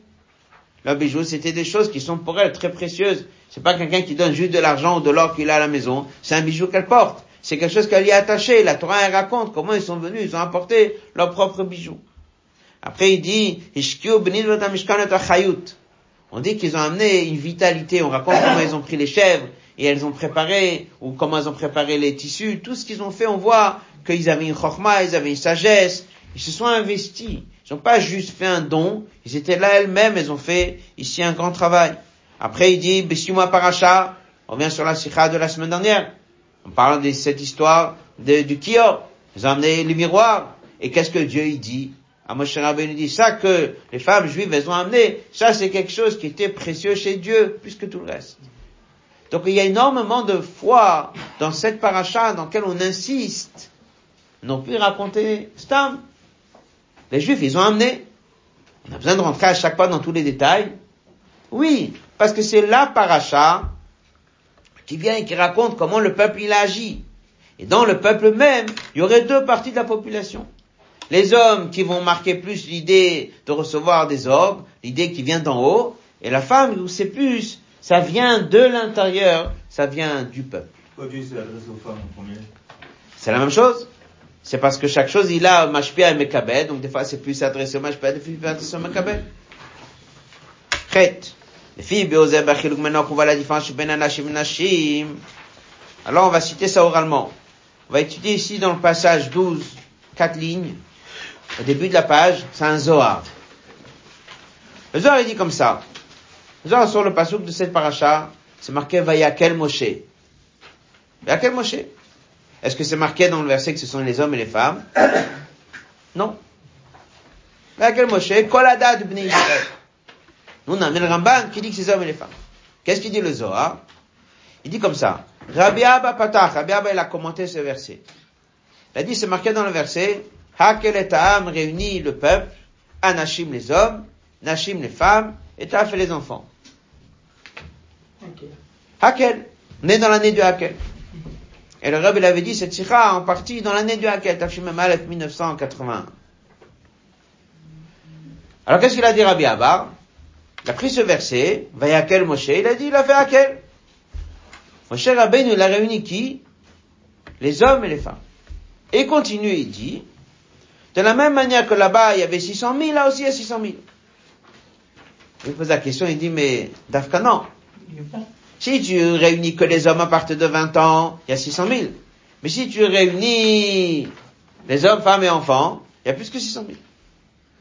Leurs bijoux c'était des choses qui sont pour elles très précieuses. C'est pas quelqu'un qui donne juste de l'argent ou de l'or qu'il a à la maison. C'est un bijou qu'elle porte. C'est quelque chose qu'elle y a attaché. La Torah elle raconte comment ils sont venus, ils ont apporté leurs propres bijoux. Après, il dit, on dit qu'ils ont amené une vitalité. On raconte comment ils ont pris les chèvres et elles ont préparé, ou comment elles ont préparé les tissus. Tout ce qu'ils ont fait, on voit qu'ils avaient une chorma, ils avaient une sagesse. Ils se sont investis. Ils n'ont pas juste fait un don. Ils étaient là elles-mêmes. Elles ont fait ici un grand travail. Après, il dit, Paracha. On revient sur la sikha de la semaine dernière. On parle de cette histoire du Kior. Ils ont amené le miroir. Et qu'est-ce que Dieu il dit à Moshe Rabbeinu dit ça que les femmes juives elles ont amené, ça c'est quelque chose qui était précieux chez Dieu plus que tout le reste. Donc il y a énormément de foi dans cette paracha dans laquelle on insiste. On pu raconter Stam. Les juifs ils ont amené. On a besoin de rentrer à chaque fois dans tous les détails. Oui, parce que c'est la paracha qui vient et qui raconte comment le peuple il agit. Et dans le peuple même, il y aurait deux parties de la population. Les hommes qui vont marquer plus l'idée de recevoir des ordres, l'idée qui vient d'en haut, et la femme où c'est plus, ça vient de l'intérieur, ça vient du peuple. C'est la même chose. C'est parce que chaque chose, il a Mashpia et Mekabed, donc des fois c'est plus adressé au Mashpia, des fois c'est adressé au Mekabed. La ben alors on va citer ça oralement. On va étudier ici dans le passage 12, quatre lignes, au début de la page, c'est un Zohar. Le Zohar il dit comme ça. Le Zohar sur le passage de cette paracha, c'est marqué Vayakel Moshe. Vayakel Moshe. Est-ce que c'est marqué dans le verset que ce sont les hommes et les femmes? Non. Vayakel Moshe, Kolada du Israël. Nous, on a le Ramban qui dit que c'est les hommes et les femmes. Qu'est-ce qu'il dit le Zohar? Il dit comme ça. Rabbi Abba Patach, Rabbi Abba, il a commenté ce verset. Il a dit, c'est marqué dans le verset, Hakel et Ta'am réunit le peuple, Anashim les hommes, Nashim les femmes, et Ta'af les enfants. Hakel. On est dans l'année du Hakel. Et le Rabbi avait dit cette sikha en partie dans l'année du Hakel, Tafshim Aleph 1981. Alors qu'est-ce qu'il a dit Rabbi Abba? Il a pris ce verset, Vayakel Moshe, il a dit, il a fait Hakel. Moshe Rabbeinu, il a réuni qui? Les hommes et les femmes. Et il continue, il dit, de la même manière que là-bas, il y avait 600 000, là aussi, il y a 600 000. Il pose la question, il dit, mais Dafka, non. Si tu réunis que les hommes à partir de 20 ans, il y a 600 000. Mais si tu réunis les hommes, femmes et enfants, il y a plus que 600 000.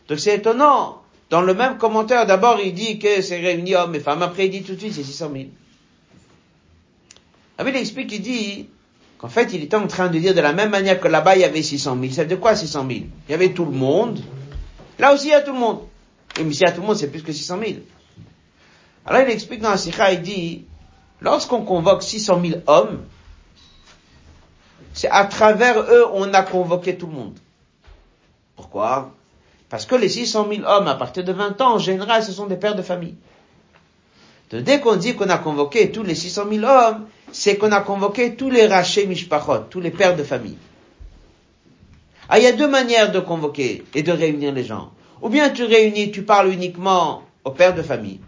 Donc c'est étonnant. Dans le même commentaire, d'abord il dit que c'est réuni hommes et femmes, après il dit tout de suite c'est 600 000. Ah, il explique, il dit qu'en fait, il était en train de dire de la même manière que là-bas, il y avait 600 000. C'est de quoi 600 000 Il y avait tout le monde. Là aussi, il y a tout le monde. Et mais s'il y a tout le monde, c'est plus que 600 000. Alors, il explique dans la Sikha, il dit, lorsqu'on convoque 600 000 hommes, c'est à travers eux, on a convoqué tout le monde. Pourquoi? Parce que les 600 000 hommes, à partir de 20 ans, en général, ce sont des pères de famille. Donc, dès qu'on dit qu'on a convoqué tous les 600 000 hommes, c'est qu'on a convoqué tous les rachés tous les pères de famille. Ah, il y a deux manières de convoquer et de réunir les gens. Ou bien tu réunis, tu parles uniquement aux pères de famille.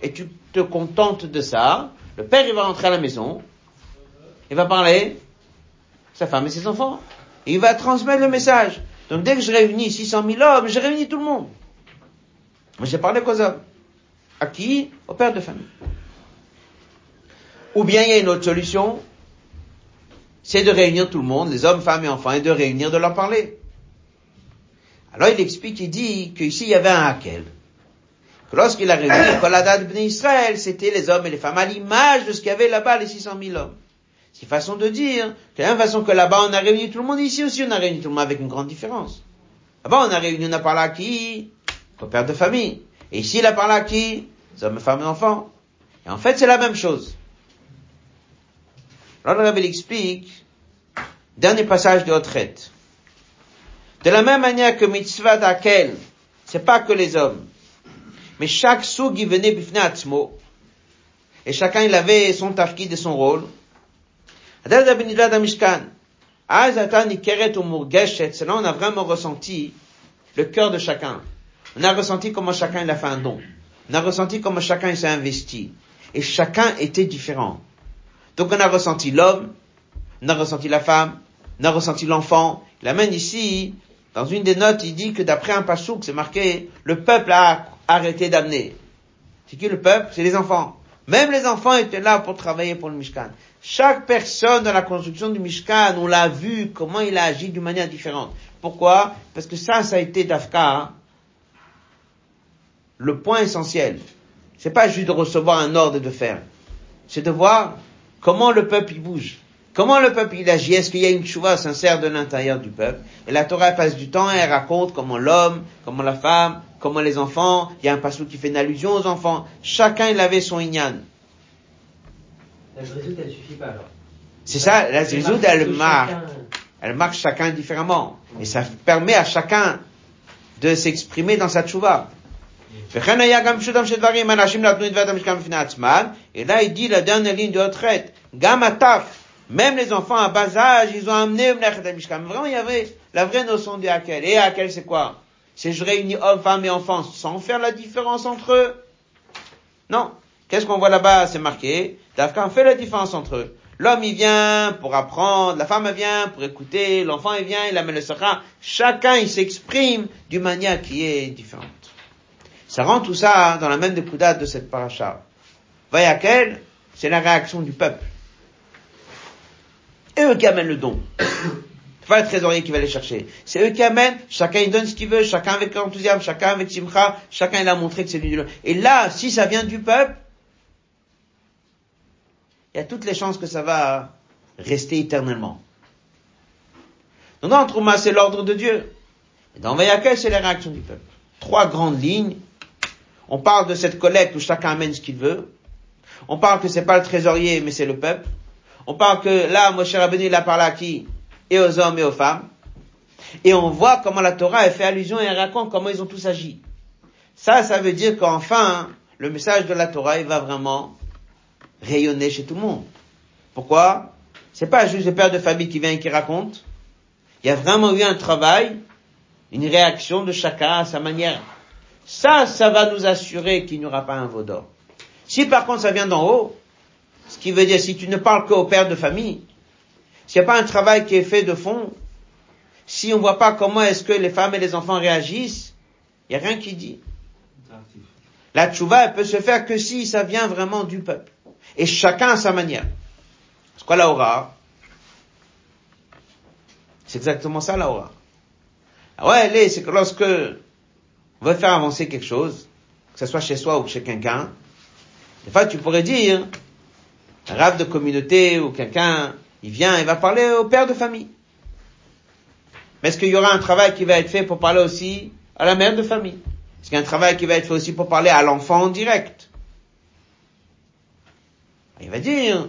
Et tu te contentes de ça. Le père, il va rentrer à la maison. Il va parler sa femme et ses enfants. Et il va transmettre le message. Donc dès que je réunis 600 000 hommes, je réunis tout le monde. Moi, j'ai parlé qu'aux hommes. À qui? Au père de famille. Ou bien il y a une autre solution, c'est de réunir tout le monde, les hommes, femmes et enfants, et de réunir, de leur parler. Alors il explique, il dit qu'ici il y avait un Hakel. Que lorsqu'il a réuni Kolada de Israël, c'était les hommes et les femmes, à l'image de ce qu'il y avait là-bas, les 600 000 hommes. C'est façon de dire, de la même façon que là-bas on a réuni tout le monde, ici aussi on a réuni tout le monde avec une grande différence. Là-bas on a réuni, on a parlé à qui Au père de famille. Et ici il a parlé à qui Les hommes, femmes et enfants. Et en fait c'est la même chose. Alors le explique, dernier passage de Hotret. De la même manière que mitzvah d'Akel, c'est pas que les hommes, mais chaque soug qui venait bifne et chacun il avait son tafkid et son rôle. On a vraiment ressenti le cœur de chacun. On a ressenti comment chacun il a fait un don. On a ressenti comment chacun s'est investi. Et chacun était différent. Donc on a ressenti l'homme, on a ressenti la femme, on a ressenti l'enfant. Il amène ici, dans une des notes, il dit que d'après un pasouk, c'est marqué, le peuple a arrêté d'amener. C'est qui le peuple? C'est les enfants. Même les enfants étaient là pour travailler pour le Mishkan. Chaque personne dans la construction du Mishkan, on l'a vu comment il a agi d'une manière différente. Pourquoi? Parce que ça, ça a été d'Afka, hein. le point essentiel. C'est pas juste de recevoir un ordre et de faire. C'est de voir Comment le peuple il bouge Comment le peuple il agit Est-ce qu'il y a une chouva sincère de l'intérieur du peuple? Et la Torah passe du temps et raconte comment l'homme, comment la femme, comment les enfants, il y a un passage qui fait une allusion aux enfants. Chacun il avait son inyan. La zrizout, elle suffit pas alors. C'est ça, la zrizout, elle marque. Elle marque chacun différemment. Et ça permet à chacun de s'exprimer dans sa tchouva. Et là, il dit la dernière ligne de retraite. Gamataf, même les enfants à bas âge, ils ont amené. Vraiment, il y avait la vraie notion de Hakel. Et Hakel, c'est quoi? C'est je réunis hommes, femmes et enfants sans faire la différence entre eux? Non. Qu'est-ce qu'on voit là-bas? C'est marqué. Dafkan fait la différence entre eux. L'homme, il vient pour apprendre, la femme, vient pour écouter, l'enfant, il vient, il amène le sakha. Chacun, il s'exprime d'une manière qui est différente. Ça rend tout ça dans la même découdade de cette paracha. Vayakel, c'est la réaction du peuple. Et eux qui amènent le don. C'est pas le trésorier qui va les chercher. C'est eux qui amènent, chacun il donne ce qu'il veut, chacun avec enthousiasme, chacun avec simcha, chacun il a montré que c'est lui Et là, si ça vient du peuple, il y a toutes les chances que ça va rester éternellement. Donc dans Trouma, c'est l'ordre de Dieu. Et dans Vayakel, c'est la réaction du peuple. Trois grandes lignes. On parle de cette collecte où chacun amène ce qu'il veut. On parle que c'est pas le trésorier, mais c'est le peuple. On parle que là, Moshe Rabbeinu, il a parlé à qui? Et aux hommes et aux femmes. Et on voit comment la Torah, fait allusion et raconte comment ils ont tous agi. Ça, ça veut dire qu'enfin, le message de la Torah, il va vraiment rayonner chez tout le monde. Pourquoi? C'est pas juste le père de famille qui vient et qui raconte. Il y a vraiment eu un travail, une réaction de chacun à sa manière. Ça, ça va nous assurer qu'il n'y aura pas un veau d'or. Si par contre ça vient d'en haut, ce qui veut dire si tu ne parles qu'au père de famille, s'il n'y a pas un travail qui est fait de fond, si on ne voit pas comment est-ce que les femmes et les enfants réagissent, il n'y a rien qui dit. La tchouva, elle peut se faire que si ça vient vraiment du peuple. Et chacun à sa manière. C'est quoi la aura? C'est exactement ça la aura. Ah ouais, est, c'est que lorsque on veut faire avancer quelque chose, que ce soit chez soi ou chez quelqu'un, des fois, tu pourrais dire, un rave de communauté ou quelqu'un, il vient et va parler au père de famille. Mais est-ce qu'il y aura un travail qui va être fait pour parler aussi à la mère de famille? Est-ce qu'il y a un travail qui va être fait aussi pour parler à l'enfant en direct? Il va dire,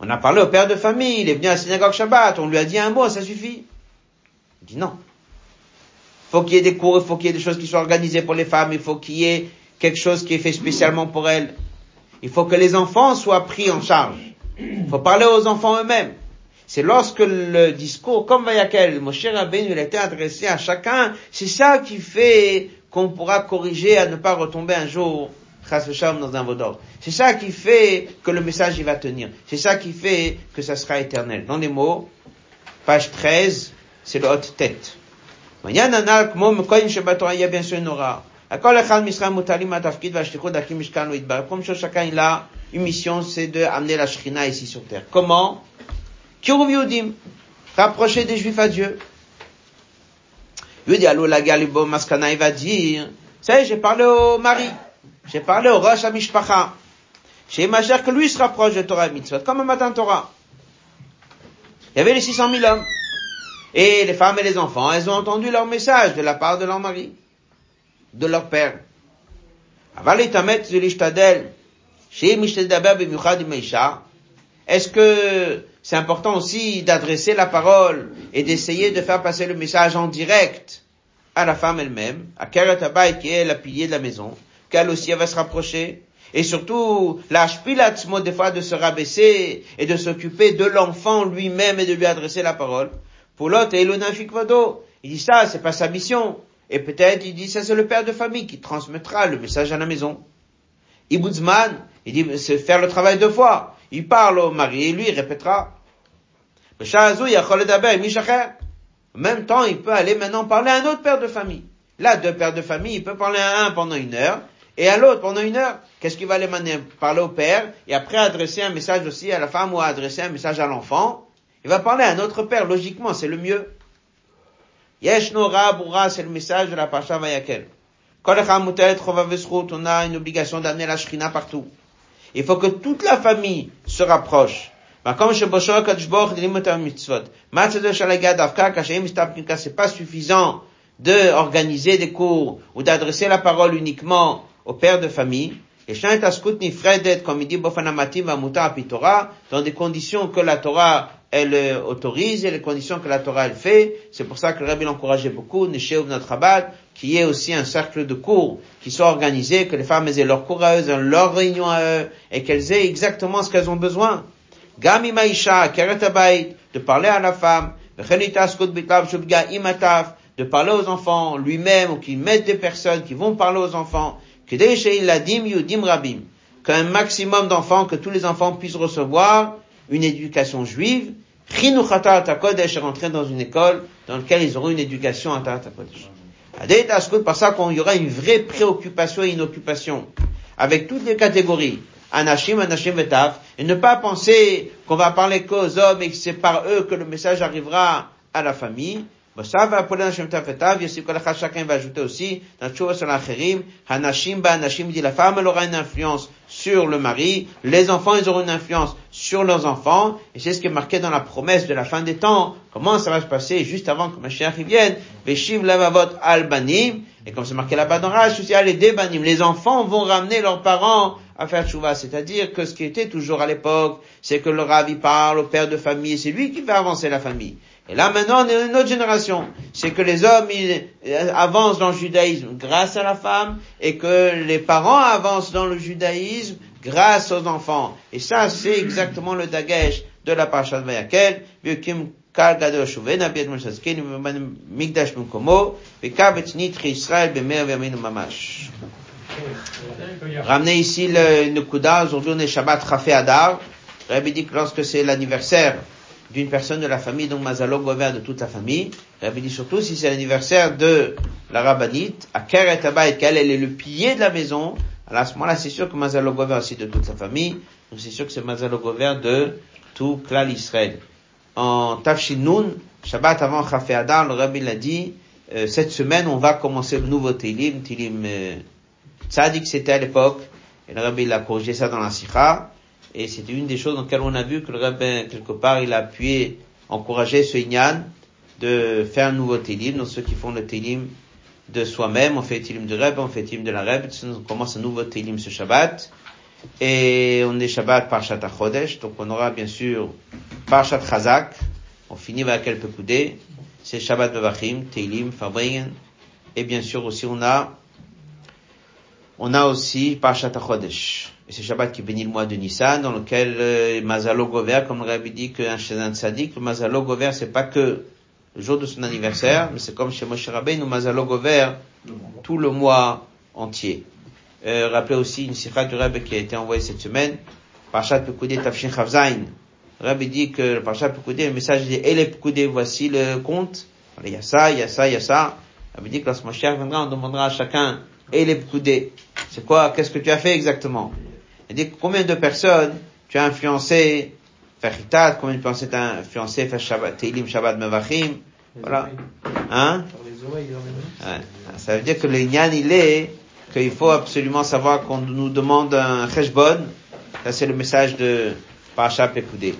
on a parlé au père de famille, il est venu à la synagogue Shabbat, on lui a dit un mot, ça suffit. Il dit non. Il faut qu'il y ait des cours, il faut qu'il y ait des choses qui soient organisées pour les femmes, il faut qu'il y ait quelque chose qui est fait spécialement pour elles. Il faut que les enfants soient pris en charge. Il faut parler aux enfants eux-mêmes. C'est lorsque le discours, comme Vayakel, Moshe Rabbeinu, il a été adressé à chacun, c'est ça qui fait qu'on pourra corriger à ne pas retomber un jour, dans un vaudor. C'est ça qui fait que le message il va tenir. C'est ça qui fait que ça sera éternel. Dans les mots, page 13, c'est le haute tête. Il y a bien sûr une aura. Comme chacun il a une mission, c'est de amener la Shrina ici sur terre. Comment? Rapprocher des Juifs à Dieu. La Maskana, il va dire, ça j'ai parlé au mari, j'ai parlé au Rosh Amishpacha, j'ai imaginé que lui se rapproche de Torah et Mitzvot, comme un matin Torah. Il y avait les 600 000 hommes. Et les femmes et les enfants, elles ont entendu leur message de la part de leur mari de leur père. Est-ce que c'est important aussi d'adresser la parole et d'essayer de faire passer le message en direct à la femme elle-même, à Keret qui est la pilier de la maison, qu'elle aussi va se rapprocher, et surtout, la mot des fois de se rabaisser et de s'occuper de l'enfant lui-même et de lui adresser la parole. Pour l'autre, il dit ça, c'est pas sa mission. Et peut-être il dit ça c'est le père de famille qui transmettra le message à la maison. Ibudzman, il dit c'est faire le travail deux fois. Il parle au mari et lui il répétera. En même temps, il peut aller maintenant parler à un autre père de famille. Là, deux pères de famille, il peut parler à un pendant une heure et à l'autre pendant une heure. Qu'est-ce qu'il va aller mener? Parler au père et après adresser un message aussi à la femme ou adresser un message à l'enfant. Il va parler à un autre père, logiquement, c'est le mieux. Yesh Bura, c'est le message de la Pasha Vayakel. on a une obligation d'amener la Shrina partout. Il faut que toute la famille se rapproche. C'est pas suffisant d'organiser des cours ou d'adresser la parole uniquement au père de famille. Et comme il dit dans des conditions que la Torah elle euh, autorise et les conditions que la Torah elle fait. C'est pour ça que le Rabbi l'encourageait beaucoup, Neshev notre qui est aussi un cercle de cours qui soit organisé, que les femmes aient leur cours à eux, leur réunion à eux, et qu'elles aient exactement ce qu'elles ont besoin. Gami Maisha, de parler à la femme, de parler aux enfants lui-même, ou qu'ils mettent des personnes qui vont parler aux enfants, qu'un maximum d'enfants, que tous les enfants puissent recevoir une éducation juive, est rentré dans une école dans laquelle ils auront une éducation à Kodesh. Par ça qu'il y aura une vraie préoccupation et une occupation avec toutes les catégories. Anashim, Anashim Vetaf, et ne pas penser qu'on va parler qu'aux hommes et que c'est par eux que le message arrivera à la famille. Anashim Tafetav, chacun va ajouter aussi, dans dit la femme elle aura une influence sur le mari, les enfants ils auront une influence sur leurs enfants, et c'est ce qui est marqué dans la promesse de la fin des temps, comment ça va se passer juste avant que Mashiach vienne, Veshiv Lavavot Albanim, et comme c'est marqué là-bas dans Rash, aussi, les Debanim, les enfants vont ramener leurs parents à faire tchouva. C'est-à-dire que ce qui était toujours à l'époque, c'est que le Rav, parle au père de famille, c'est lui qui fait avancer la famille. Et là maintenant, on est dans une autre génération. C'est que les hommes ils, euh, avancent dans le judaïsme grâce à la femme et que les parents avancent dans le judaïsme grâce aux enfants. Et ça, c'est exactement le dagesh de la parasha de Vayakel. Ramenez ici le, le Aujourd'hui, on est Shabbat Rafé Adar. Rabbi dit que lorsque c'est l'anniversaire d'une personne de la famille, donc Mazalo Gover de toute la famille, Rabbi dit surtout si c'est l'anniversaire de la rabbinite, à Keret Abayt, qu'elle est le pilier de la maison, alors à ce moment-là c'est sûr que Mazalo Gover aussi de toute la famille, donc c'est sûr que c'est Mazalo Gover de tout Klal Israël. En Tafshin Shabbat avant Chafé Adar, le Rabbi l'a dit, euh, cette semaine on va commencer le nouveau Tilim, Tilim euh, que c'était à l'époque, et le Rabbi il a corrigé ça dans la Sikha, et c'était une des choses dans lesquelles on a vu que le Rabbi, quelque part, il a appuyé, encouragé ce Inyan de faire un nouveau Télim, donc ceux qui font le Télim de soi-même, on fait Télim de Reb, on fait Télim de la Reb, on commence un nouveau Télim ce Shabbat, et on est Shabbat par Chodesh, donc on aura bien sûr Parshat Chazak, on finit avec quelques coudées, c'est Shabbat Bevachim, Télim, Fabringen, et bien sûr aussi on a on a aussi Parshat Chodesh. Et c'est Shabbat qui bénit le mois de Nissan, dans lequel euh, Mazalo Gover, comme le Rabbi dit qu'un un tzaddik, le Mazalo Gover, c'est pas que le jour de son anniversaire, mais c'est comme chez Moshe Rabbeinu, Mazalo Gover, tout le mois entier. Euh, rappelez aussi une sikha du Rabbi qui a été envoyée cette semaine, Parshat Pekoudé Tafshin Chavzain. Le Rabbi dit que le Parshat Pekoudé, le message dit, Ele Pekoudé, voici le compte. il y a ça, il y a ça, il y a ça. Le Rabbi dit que lorsque Moshe viendra, on demandera à chacun, Ele Pekoudé. C'est quoi Qu'est-ce que tu as fait exactement? Il dit combien de personnes tu as influencé faire hitat, combien de personnes tu as influencé faire Shabbat, Teilim, Shabbat, Mevachim? Voilà. Hein? Ça veut dire que le Nyan, il est qu'il faut absolument savoir qu'on nous demande un cheshbon. Ça, c'est le message de Parashat Pekoudé.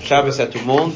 Shabbat à tout le monde.